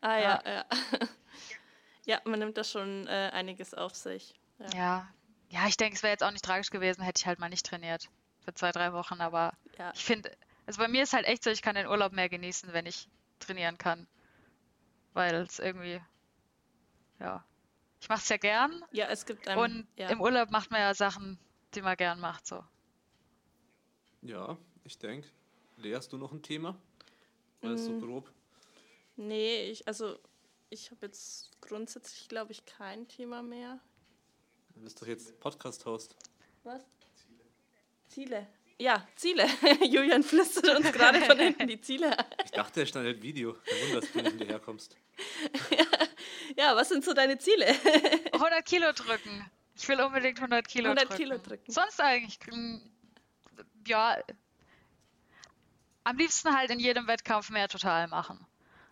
Ah ja, ja. Ja, ja man nimmt da schon äh, einiges auf sich. Ja, ja, ja ich denke, es wäre jetzt auch nicht tragisch gewesen, hätte ich halt mal nicht trainiert für zwei, drei Wochen, aber ich finde, also bei mir ist halt echt so, ich kann den Urlaub mehr genießen, wenn ich trainieren kann. Weil es irgendwie, ja, ich mache es ja gern. Ja, es gibt einem, Und ja. im Urlaub macht man ja Sachen, die man gern macht, so. Ja, ich denke. Lea, hast du noch ein Thema? Oder ist so mm. grob? Nee, ich, also ich habe jetzt grundsätzlich, glaube ich, kein Thema mehr. Du bist doch jetzt Podcast-Host. Was? Ziele. Ziele. Ja, Ziele. Julian flüstert uns gerade von hinten die Ziele. Ich dachte, er schneidet Video. Kein Wunder, dass du nicht hinterherkommst. ja. ja, was sind so deine Ziele? 100 Kilo drücken. Ich will unbedingt 100 Kilo 100 drücken. Kilo drücken. Sonst eigentlich, mm, ja, am liebsten halt in jedem Wettkampf mehr total machen.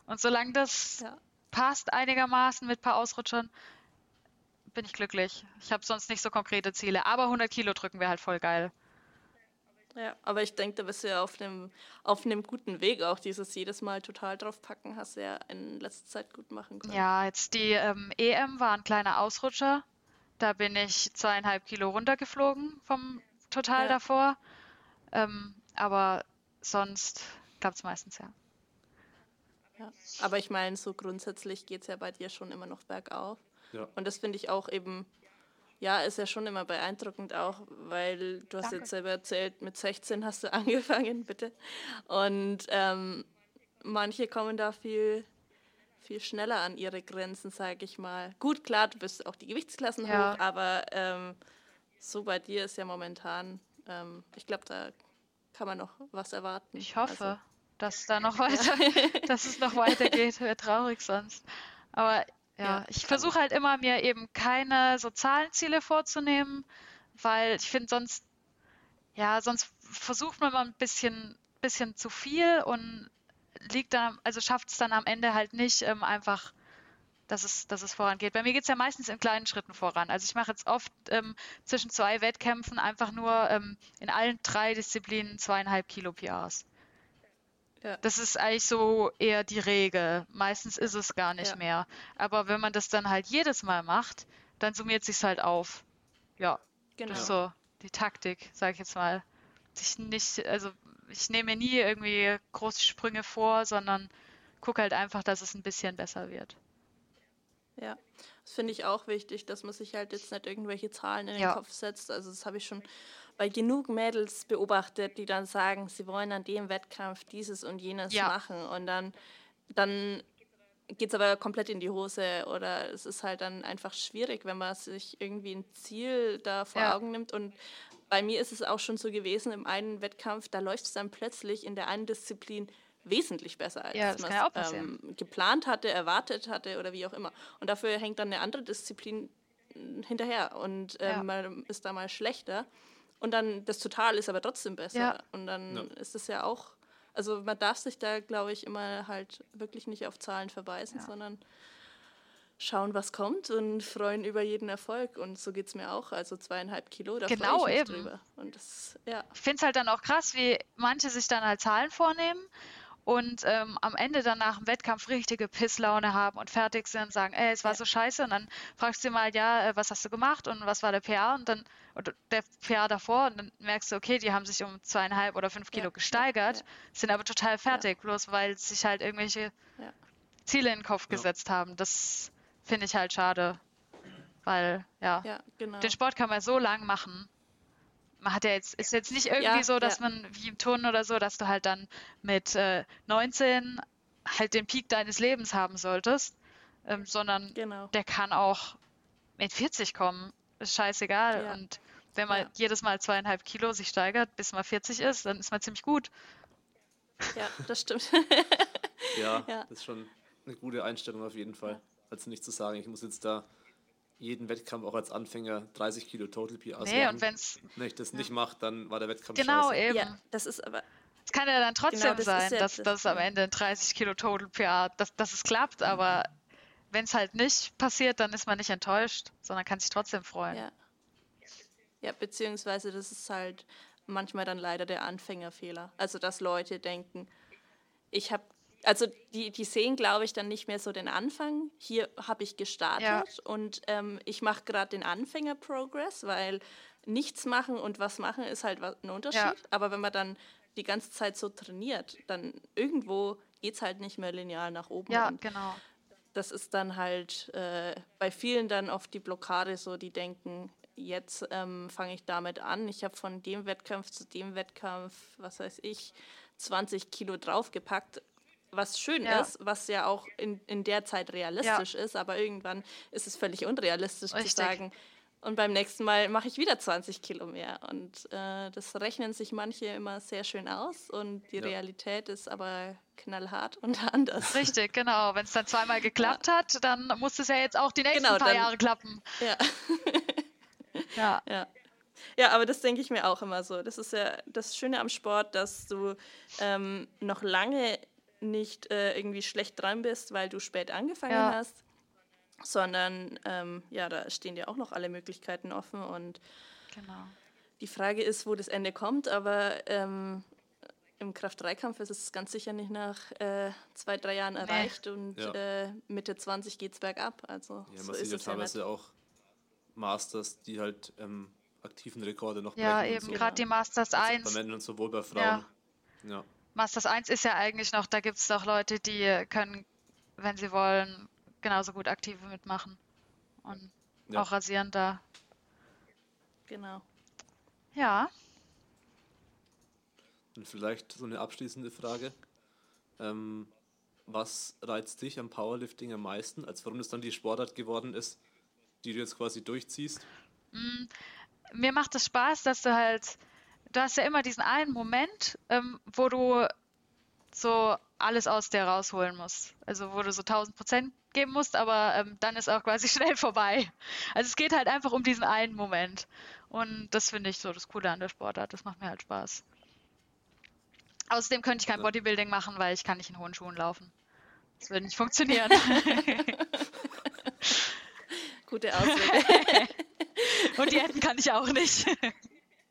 Und solange das ja. passt einigermaßen mit ein paar Ausrutschern, bin ich glücklich. Ich habe sonst nicht so konkrete Ziele, aber 100 Kilo drücken wäre halt voll geil. Ja, aber ich denke, da bist du ja auf einem, auf einem guten Weg auch. Dieses jedes Mal total drauf packen, hast du ja in letzter Zeit gut machen können. Ja, jetzt die ähm, EM war ein kleiner Ausrutscher. Da bin ich zweieinhalb Kilo runtergeflogen vom Total ja. davor. Ähm, aber sonst klappt es meistens ja. ja. Aber ich meine, so grundsätzlich geht es ja bei dir schon immer noch bergauf. Ja. Und das finde ich auch eben, ja, ist ja schon immer beeindruckend auch, weil du hast Danke. jetzt selber erzählt, mit 16 hast du angefangen, bitte. Und ähm, manche kommen da viel, viel schneller an ihre Grenzen, sage ich mal. Gut, klar, du bist auch die Gewichtsklassen ja. hoch, aber ähm, so bei dir ist ja momentan, ähm, ich glaube, da kann man noch was erwarten. Ich hoffe, also. dass da noch weiter, dass es noch weitergeht. Wäre traurig sonst. Aber ja, ich versuche halt immer, mir eben keine so Zahlenziele vorzunehmen, weil ich finde sonst, ja, sonst versucht man mal ein bisschen, bisschen zu viel und liegt dann, also schafft es dann am Ende halt nicht ähm, einfach dass es, dass es vorangeht. Bei mir geht es ja meistens in kleinen Schritten voran. Also ich mache jetzt oft ähm, zwischen zwei Wettkämpfen einfach nur ähm, in allen drei Disziplinen zweieinhalb Kilo PRs. Ja. Das ist eigentlich so eher die Regel. Meistens ist es gar nicht ja. mehr. Aber wenn man das dann halt jedes Mal macht, dann summiert sich halt auf. Ja, genau. das ist so die Taktik, sage ich jetzt mal. Ich nicht, also ich nehme mir nie irgendwie große Sprünge vor, sondern gucke halt einfach, dass es ein bisschen besser wird. Ja, das finde ich auch wichtig, dass man sich halt jetzt nicht irgendwelche Zahlen in den ja. Kopf setzt. Also das habe ich schon bei genug Mädels beobachtet, die dann sagen, sie wollen an dem Wettkampf dieses und jenes ja. machen und dann, dann geht es aber komplett in die Hose oder es ist halt dann einfach schwierig, wenn man sich irgendwie ein Ziel da vor ja. Augen nimmt und bei mir ist es auch schon so gewesen, im einen Wettkampf, da läuft es dann plötzlich in der einen Disziplin wesentlich besser, als ja, man es ähm, geplant hatte, erwartet hatte oder wie auch immer. Und dafür hängt dann eine andere Disziplin hinterher und ähm, ja. man ist da mal schlechter. Und dann das Total ist aber trotzdem besser. Ja. Und dann ja. ist es ja auch, also man darf sich da, glaube ich, immer halt wirklich nicht auf Zahlen verweisen, sondern schauen, was kommt und freuen über jeden Erfolg. Und so geht es mir auch. Also zweieinhalb Kilo, da genau, freue ich mich eben. drüber. Und das, ja. Ich finde es halt dann auch krass, wie manche sich dann halt Zahlen vornehmen und ähm, am Ende dann nach dem Wettkampf richtige Pisslaune haben und fertig sind und sagen, ey, es war ja. so scheiße und dann fragst du sie mal, ja, äh, was hast du gemacht und was war der PA und dann oder der PA davor und dann merkst du, okay, die haben sich um zweieinhalb oder fünf Kilo ja. gesteigert, ja. sind aber total fertig, bloß weil sich halt irgendwelche Ziele in den Kopf gesetzt haben. Das finde ich halt schade, weil ja, genau. den Sport kann man so lang machen man hat ja jetzt, ist jetzt nicht irgendwie ja, so, dass ja. man wie im Turnen oder so, dass du halt dann mit äh, 19 halt den Peak deines Lebens haben solltest, ähm, sondern genau. der kann auch mit 40 kommen. Ist scheißegal. Ja. Und wenn man jedes Mal zweieinhalb Kilo sich steigert, bis man 40 ist, dann ist man ziemlich gut. Ja, das stimmt. ja, das ist schon eine gute Einstellung auf jeden Fall. Also nicht zu sagen, ich muss jetzt da jeden Wettkampf auch als Anfänger 30 Kilo Total PR Nee, und wenn es. Wenn ich das nicht mache, dann war der Wettkampf Genau, scheiße. eben. Ja, das ist aber. Es kann ja dann trotzdem genau, das sein, ja dass, das am Ende 30 Kilo Total PR, dass, dass es klappt, aber wenn es halt nicht passiert, dann ist man nicht enttäuscht, sondern kann sich trotzdem freuen. Ja. ja, beziehungsweise das ist halt manchmal dann leider der Anfängerfehler. Also, dass Leute denken, ich habe, also die, die sehen, glaube ich, dann nicht mehr so den Anfang. Hier habe ich gestartet ja. und ähm, ich mache gerade den Anfänger-Progress, weil nichts machen und was machen ist halt ein Unterschied. Ja. Aber wenn man dann die ganze Zeit so trainiert, dann irgendwo geht es halt nicht mehr lineal nach oben. Ja, genau. Das ist dann halt äh, bei vielen dann oft die Blockade, so die denken, jetzt ähm, fange ich damit an. Ich habe von dem Wettkampf zu dem Wettkampf, was weiß ich, 20 Kilo draufgepackt, was schön ja. ist, was ja auch in, in der Zeit realistisch ja. ist, aber irgendwann ist es völlig unrealistisch Richtig. zu sagen, und beim nächsten Mal mache ich wieder 20 Kilo mehr. Und äh, das rechnen sich manche immer sehr schön aus und die ja. Realität ist aber knallhart und anders. Richtig, genau. Wenn es dann zweimal geklappt ja. hat, dann muss es ja jetzt auch die nächsten genau, paar dann, Jahre klappen. Ja. Ja. ja. Ja, aber das denke ich mir auch immer so. Das ist ja das Schöne am Sport, dass du ähm, noch lange nicht äh, irgendwie schlecht dran bist, weil du spät angefangen ja. hast, sondern ähm, ja, da stehen dir auch noch alle Möglichkeiten offen und genau. die Frage ist, wo das Ende kommt, aber ähm, im Kraft-3-Kampf ist es ganz sicher nicht nach äh, zwei, drei Jahren erreicht nee. und ja. äh, Mitte 20 geht es bergab. Also ja, so ist es teilweise ja auch Masters, die halt ähm, aktiven Rekorde noch Ja, eben, so. gerade die Masters 1. Bei Männern und sowohl bei Frauen. Ja. Masters 1 ist ja eigentlich noch, da gibt es doch Leute, die können, wenn sie wollen, genauso gut aktive mitmachen. Und ja. auch rasieren da. Genau. Ja. Und vielleicht so eine abschließende Frage. Ähm, was reizt dich am Powerlifting am meisten, als warum es dann die Sportart geworden ist, die du jetzt quasi durchziehst? Mm, mir macht es Spaß, dass du halt, du hast ja immer diesen einen Moment, ähm, wo du so alles aus dir rausholen musst. Also wo du so 1000 Prozent geben musst, aber ähm, dann ist auch quasi schnell vorbei. Also es geht halt einfach um diesen einen Moment. Und das finde ich so das Coole an der Sportart. Das macht mir halt Spaß. Außerdem könnte ich kein Bodybuilding machen, weil ich kann nicht in hohen Schuhen laufen. Das würde nicht funktionieren. Gute Ausrede. Und Diäten kann ich auch nicht.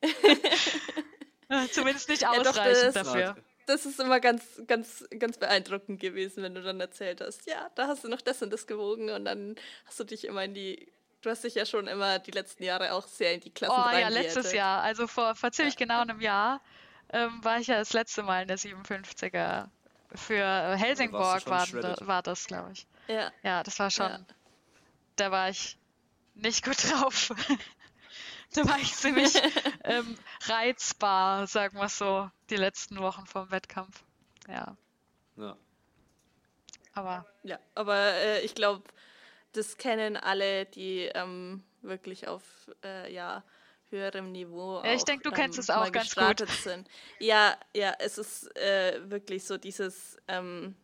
Zumindest nicht ausreichend ja, dafür. Das ist immer ganz, ganz, ganz beeindruckend gewesen, wenn du dann erzählt hast, ja, da hast du noch das und das gewogen und dann hast du dich immer in die Du hast dich ja schon immer die letzten Jahre auch sehr in die Klassen Oh ja, letztes Jahr. Also vor, vor ziemlich ja. genau einem Jahr ähm, war ich ja das letzte Mal in der 57er. Für Helsingborg war, war, das, glaube ich. Ja. Ja, das war schon. Ja da war ich nicht gut drauf. Da war ich ziemlich ähm, reizbar, sagen wir so, die letzten Wochen vom Wettkampf. Ja. Ja. Aber. Ja, aber äh, ich glaube, das kennen alle, die ähm, wirklich auf äh, ja, höherem Niveau. Ja, ich denke, du ähm, kennst es auch ganz gut. Sind. Ja, ja, es ist äh, wirklich so dieses. Ähm,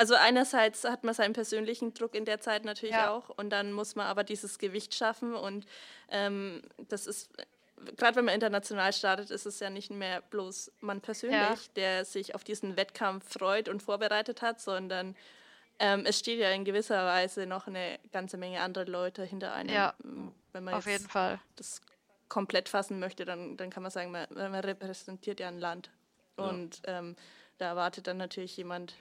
also einerseits hat man seinen persönlichen Druck in der Zeit natürlich ja. auch und dann muss man aber dieses Gewicht schaffen und ähm, das ist, gerade wenn man international startet, ist es ja nicht mehr bloß man persönlich, ja. der sich auf diesen Wettkampf freut und vorbereitet hat, sondern ähm, es steht ja in gewisser Weise noch eine ganze Menge andere Leute hinter einem. Ja, wenn man auf jeden Fall. das komplett fassen möchte, dann, dann kann man sagen, man, man repräsentiert ja ein Land. Ja. Und ähm, da erwartet dann natürlich jemand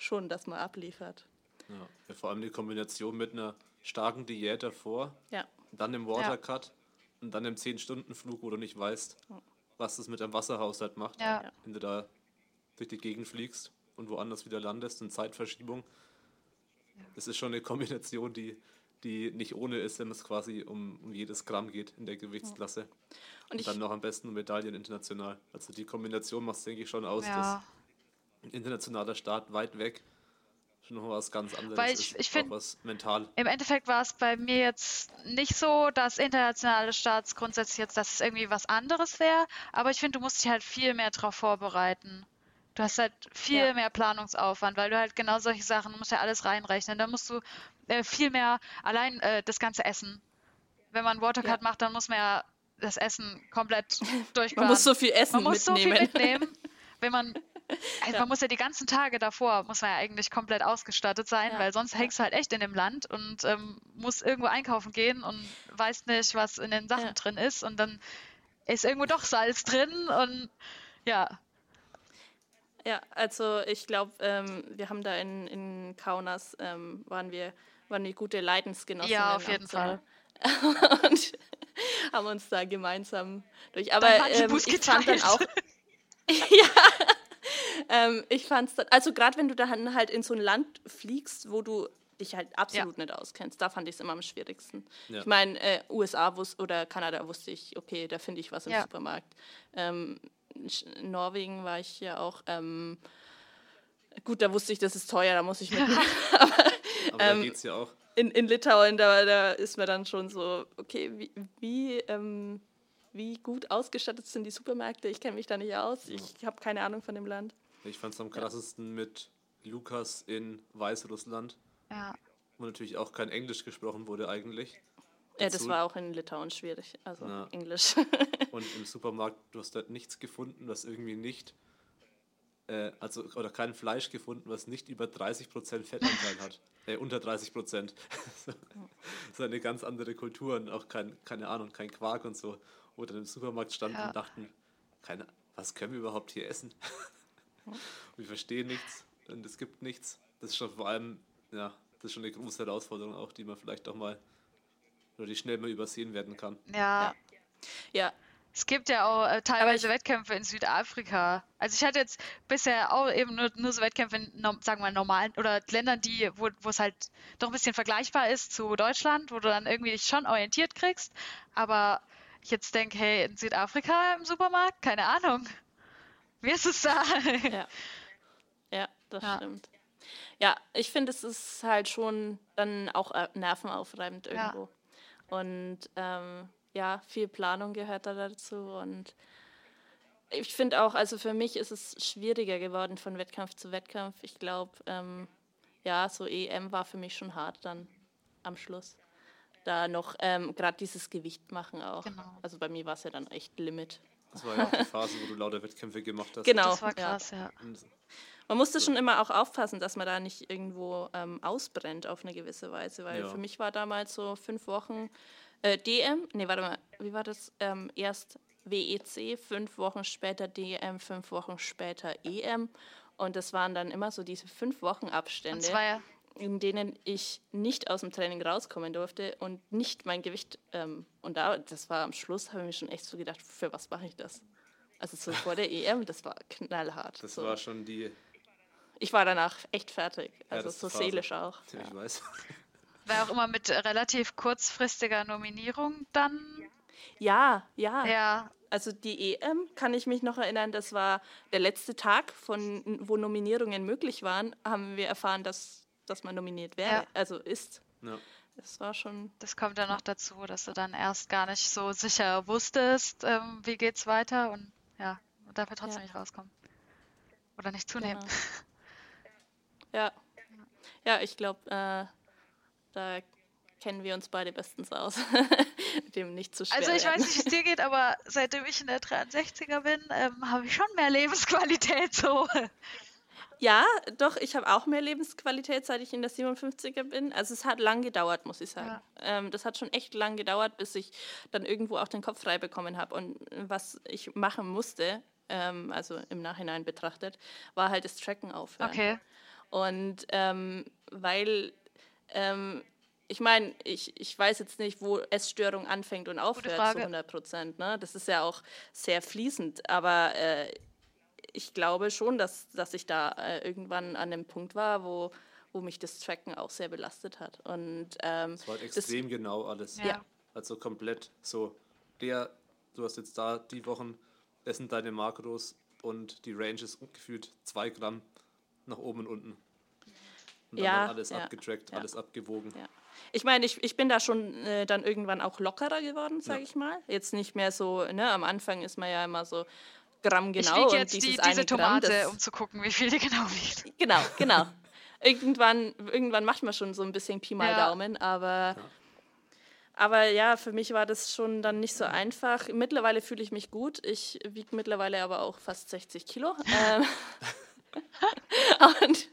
schon das mal abliefert. Ja. ja, vor allem die Kombination mit einer starken Diät davor, ja. dann im Watercut ja. und dann im 10-Stunden-Flug, wo du nicht weißt, was das mit deinem Wasserhaushalt macht, ja. wenn du da durch die Gegend fliegst und woanders wieder landest und Zeitverschiebung. Das ist schon eine Kombination, die, die nicht ohne ist, wenn es quasi um, um jedes Gramm geht in der Gewichtsklasse. Und, und dann noch am besten um Medaillen international. Also die Kombination macht es, denke ich, schon aus, dass ein internationaler Start weit weg schon noch was ganz anderes Weil ich, ist, ich finde, was mental. Im Endeffekt war es bei mir jetzt nicht so, dass internationale Starts grundsätzlich jetzt, dass es irgendwie was anderes wäre, aber ich finde, du musst dich halt viel mehr darauf vorbereiten. Du hast halt viel ja. mehr Planungsaufwand, weil du halt genau solche Sachen, du musst ja alles reinrechnen. Da musst du äh, viel mehr allein äh, das ganze Essen. Wenn man Watercard ja. macht, dann muss man ja das Essen komplett durchplanen. Man muss so viel Essen man muss mitnehmen. so viel mitnehmen. Wenn man also ja. man muss ja die ganzen Tage davor, muss man ja eigentlich komplett ausgestattet sein, ja. weil sonst hängst du halt echt in dem Land und ähm, musst irgendwo einkaufen gehen und weißt nicht, was in den Sachen ja. drin ist und dann ist irgendwo doch Salz drin und ja. Ja, also ich glaube, ähm, wir haben da in, in Kaunas, ähm, waren wir waren wir gute Leidensgenossen. Ja, auf jeden Fall. und haben uns da gemeinsam durch. Aber ähm, ich fand dann auch. ja, ähm, ich fand's dann, also gerade wenn du dann halt in so ein Land fliegst, wo du dich halt absolut ja. nicht auskennst, da fand ich es immer am schwierigsten. Ja. Ich meine, äh, USA wusste, oder Kanada wusste ich, okay, da finde ich was im ja. Supermarkt. Ähm, in Norwegen war ich ja auch, ähm, gut, da wusste ich, das ist teuer, da muss ich mit. aber, aber da ähm, geht's ja auch. In, in Litauen, da, da ist mir dann schon so, okay, wie, wie ähm, wie gut ausgestattet sind die Supermärkte. Ich kenne mich da nicht aus. Ich habe keine Ahnung von dem Land. Ich fand es am krassesten mit Lukas in Weißrussland. Ja. Wo natürlich auch kein Englisch gesprochen wurde eigentlich. Ja, das war auch in Litauen schwierig, also ja. Englisch. Und im Supermarkt, du hast dort nichts gefunden, was irgendwie nicht, äh, also, oder kein Fleisch gefunden, was nicht über 30% Fettanteil hat. Äh, unter 30%. so, so eine ganz andere Kultur und auch kein, keine Ahnung, kein Quark und so. Oder im Supermarkt standen ja. und dachten, keine, was können wir überhaupt hier essen? wir verstehen nichts und es gibt nichts. Das ist schon vor allem, ja, das ist schon eine große Herausforderung auch, die man vielleicht auch mal, oder die schnell mal übersehen werden kann. Ja. Ja. Es gibt ja auch äh, teilweise Wettkämpfe in Südafrika. Also ich hatte jetzt bisher auch eben nur, nur so Wettkämpfe in, sagen wir mal, normalen oder Ländern, die, wo es halt doch ein bisschen vergleichbar ist zu Deutschland, wo du dann irgendwie dich schon orientiert kriegst. Aber ich jetzt denke, hey, in Südafrika im Supermarkt, keine Ahnung. Wie ist es da? Ja, ja das ja. stimmt. Ja, ich finde, es ist halt schon dann auch äh, nervenaufreibend irgendwo. Ja. Und ähm, ja, viel Planung gehört da dazu. Und ich finde auch, also für mich ist es schwieriger geworden von Wettkampf zu Wettkampf. Ich glaube, ähm, ja, so EM war für mich schon hart dann am Schluss da noch ähm, gerade dieses Gewicht machen auch. Genau. Also bei mir war es ja dann echt Limit. Das war ja auch die Phase, wo du lauter Wettkämpfe gemacht hast. Genau. Das war krass, ja. ja. Man musste schon immer auch aufpassen, dass man da nicht irgendwo ähm, ausbrennt auf eine gewisse Weise, weil ja. für mich war damals so fünf Wochen äh, DM, nee, warte mal, wie war das? Ähm, erst WEC, fünf Wochen später DM, fünf Wochen später EM und das waren dann immer so diese fünf Wochen Abstände. Und das war ja in denen ich nicht aus dem Training rauskommen durfte und nicht mein Gewicht. Ähm, und da, das war am Schluss, habe ich mir schon echt so gedacht, für was mache ich das? Also so vor der EM, das war knallhart. Das so. war schon die. Ich war danach echt fertig, also ja, so seelisch auch. Ja. Ich weiß. War auch immer mit relativ kurzfristiger Nominierung dann? Ja, ja. Ja. Also die EM kann ich mich noch erinnern, das war der letzte Tag, von wo Nominierungen möglich waren, haben wir erfahren, dass dass man nominiert wäre, ja. also ist. Ja. Das war schon. Das kommt dann noch dazu, dass du dann erst gar nicht so sicher wusstest, ähm, wie geht's weiter und ja, und dafür trotzdem ja. nicht rauskommen. Oder nicht zunehmen. Genau. Ja. Ja, ich glaube, äh, da kennen wir uns beide bestens aus. Dem nicht zu schwer. Also ich werden. weiß nicht, wie es dir geht, aber seitdem ich in der 63er bin, ähm, habe ich schon mehr Lebensqualität so. Ja, doch, ich habe auch mehr Lebensqualität, seit ich in der 57er bin. Also es hat lang gedauert, muss ich sagen. Ja. Ähm, das hat schon echt lang gedauert, bis ich dann irgendwo auch den Kopf frei bekommen habe. Und was ich machen musste, ähm, also im Nachhinein betrachtet, war halt das Tracken aufhören. Okay. Und ähm, weil ähm, ich meine, ich, ich weiß jetzt nicht, wo Essstörung anfängt und aufhört zu 100 Prozent. Ne? Das ist ja auch sehr fließend, aber äh, ich glaube schon, dass, dass ich da äh, irgendwann an dem Punkt war, wo, wo mich das Tracken auch sehr belastet hat. Und, ähm, das war halt extrem das, genau alles. Ja. Also komplett so, der, du hast jetzt da die Wochen, das sind deine Makros und die Range ist gefühlt zwei Gramm nach oben und unten. Und dann ja, alles ja, abgetrackt, ja. alles abgewogen. Ja. Ich meine, ich, ich bin da schon äh, dann irgendwann auch lockerer geworden, sage ich mal. Jetzt nicht mehr so, ne, am Anfang ist man ja immer so, Gramm genau. Ich wiege jetzt die, diese Tomate, Gramm, um zu gucken, wie viel die genau wiegt. Genau, genau. irgendwann, irgendwann macht man schon so ein bisschen Pi mal ja. Daumen, aber. Ja. Aber ja, für mich war das schon dann nicht so einfach. Mittlerweile fühle ich mich gut. Ich wiege mittlerweile aber auch fast 60 Kilo. ähm, und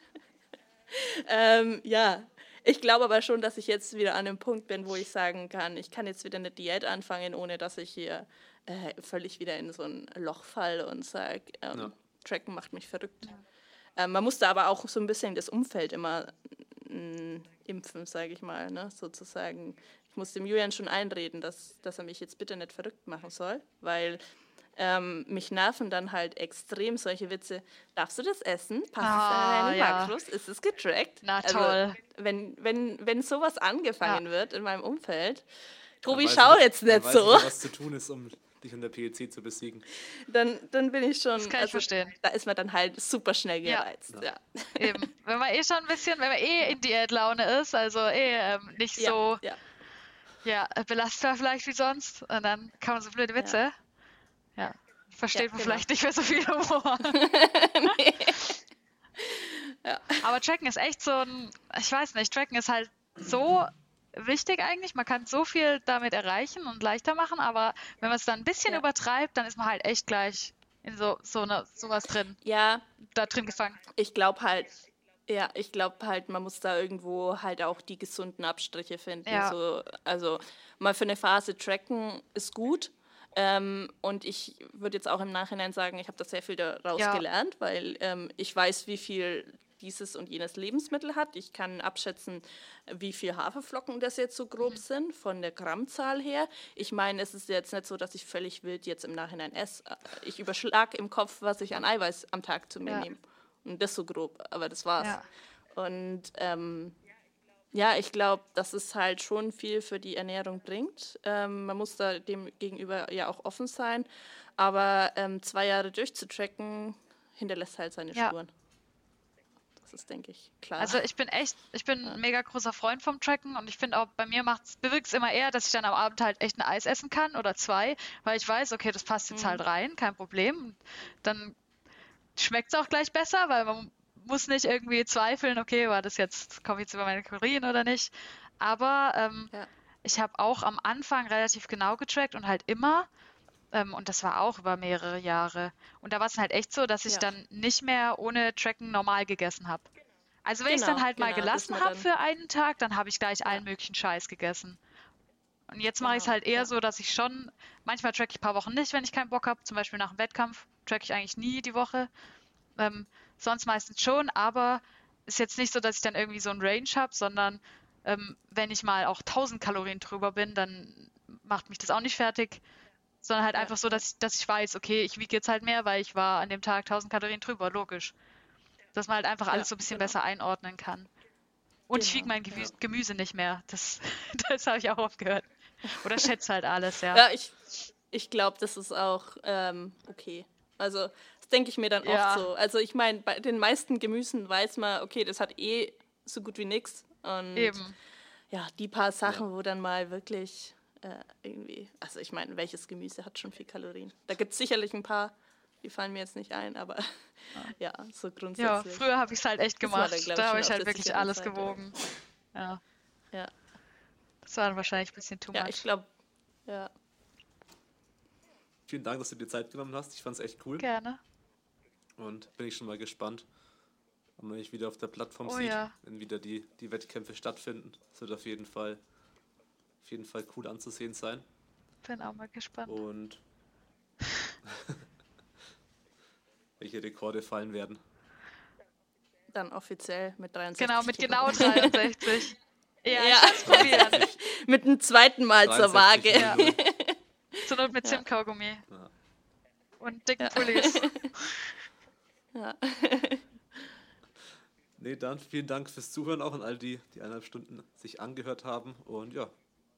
ähm, ja, ich glaube aber schon, dass ich jetzt wieder an einem Punkt bin, wo ich sagen kann, ich kann jetzt wieder eine Diät anfangen, ohne dass ich hier äh, völlig wieder in so ein Loch falle und sage, ähm, ja. Tracken macht mich verrückt. Ja. Ähm, man musste aber auch so ein bisschen das Umfeld immer mm, impfen, sage ich mal, ne? sozusagen. Ich musste dem Julian schon einreden, dass, dass er mich jetzt bitte nicht verrückt machen soll, weil ähm, mich nerven dann halt extrem solche Witze. Darfst du das essen? Passt ah, es in deine ja. Ist es getrackt? Na also, toll. Wenn, wenn, wenn sowas angefangen ja. wird in meinem Umfeld, Tobi, schau ich, jetzt nicht so. Ich, was zu tun ist, um dich in der PLC zu besiegen. Dann, dann bin ich schon. Das kann also, ich verstehen. Da ist man dann halt super schnell gereizt. Ja. ja. Eben. Wenn man eh schon ein bisschen, wenn man eh in Diätlaune ist, also eh ähm, nicht so. Ja. Ja, belastbar vielleicht wie sonst. Und dann kann man so blöde Witze. Ja. Versteht ja, man genau. vielleicht nicht mehr so viel Humor. nee. ja. Aber Tracken ist echt so ein, ich weiß nicht, Tracken ist halt so wichtig eigentlich. Man kann so viel damit erreichen und leichter machen, aber wenn man es dann ein bisschen ja. übertreibt, dann ist man halt echt gleich in so, so eine, sowas drin. Ja. Da drin gefangen. Ich glaube halt, ja, ich glaube halt, man muss da irgendwo halt auch die gesunden Abstriche finden. Ja. So, also mal für eine Phase tracken ist gut, ähm, und ich würde jetzt auch im Nachhinein sagen, ich habe da sehr viel daraus ja. gelernt, weil ähm, ich weiß, wie viel dieses und jenes Lebensmittel hat. Ich kann abschätzen, wie viel Haferflocken das jetzt so grob mhm. sind, von der Grammzahl her. Ich meine, es ist jetzt nicht so, dass ich völlig wild jetzt im Nachhinein esse. Ich überschlage im Kopf, was ich an Eiweiß am Tag zu mir ja. nehme. Und das so grob, aber das war's. Ja. Und ähm, ja, ich glaube, dass es halt schon viel für die Ernährung bringt. Ähm, man muss da dem gegenüber ja auch offen sein. Aber ähm, zwei Jahre durchzutracken, hinterlässt halt seine ja. Spuren. Das ist, denke ich, klar. Also ich bin echt, ich bin ein mega großer Freund vom Tracken und ich finde auch, bei mir bewirkt es immer eher, dass ich dann am Abend halt echt ein Eis essen kann oder zwei, weil ich weiß, okay, das passt jetzt halt mhm. halt rein, kein Problem. Dann schmeckt es auch gleich besser, weil man muss nicht irgendwie zweifeln, okay, war das jetzt, komme ich jetzt über meine Kalorien oder nicht. Aber ähm, ja. ich habe auch am Anfang relativ genau getrackt und halt immer, ähm, und das war auch über mehrere Jahre. Und da war es halt echt so, dass ich ja. dann nicht mehr ohne Tracken normal gegessen habe. Also wenn genau, ich es dann halt genau, mal gelassen habe für einen Tag, dann habe ich gleich ja. allen möglichen Scheiß gegessen. Und jetzt mache ich es halt eher so, dass ich schon, manchmal track ich ein paar Wochen nicht, wenn ich keinen Bock habe. Zum Beispiel nach dem Wettkampf track ich eigentlich nie die Woche. Ähm, sonst meistens schon, aber ist jetzt nicht so, dass ich dann irgendwie so ein Range habe, sondern ähm, wenn ich mal auch 1000 Kalorien drüber bin, dann macht mich das auch nicht fertig, sondern halt ja. einfach so, dass ich, dass ich weiß, okay, ich wiege jetzt halt mehr, weil ich war an dem Tag 1000 Kalorien drüber, logisch. Dass man halt einfach alles ja, so ein bisschen genau. besser einordnen kann. Und genau, ich wiege mein Gemü ja. Gemüse nicht mehr. Das, das habe ich auch oft gehört. Oder schätze halt alles, ja. Ja, ich, ich glaube, das ist auch ähm, okay. Also denke ich mir dann ja. oft so. Also ich meine, bei den meisten Gemüsen weiß man, okay, das hat eh so gut wie nichts. Und Eben. ja, die paar Sachen, wo dann mal wirklich äh, irgendwie, also ich meine, welches Gemüse hat schon viel Kalorien? Da gibt es sicherlich ein paar, die fallen mir jetzt nicht ein, aber ja, ja so grundsätzlich. Ja, früher habe ich es halt echt gemacht. Da, da habe ich halt wirklich alles Seite. gewogen. Ja. Ja. Das war dann wahrscheinlich ein bisschen too much. Ja, ich glaube, ja. Vielen Dank, dass du dir Zeit genommen hast. Ich fand es echt cool. Gerne. Und bin ich schon mal gespannt, ob man mich wieder auf der Plattform oh, sieht, ja. wenn wieder die, die Wettkämpfe stattfinden. Das wird auf jeden Fall auf jeden Fall cool anzusehen sein. Bin auch mal gespannt. Und welche Rekorde fallen werden. Dann offiziell mit 63. Genau, mit genau 63. ja, ja. probieren. mit einem zweiten Mal zur Waage. Ja. Zur Not mit Zimtkaugummi. Ja. Und dicken ja. Pullis. Ja. nee, dann vielen Dank fürs Zuhören auch an all die, die eineinhalb Stunden sich angehört haben. Und ja,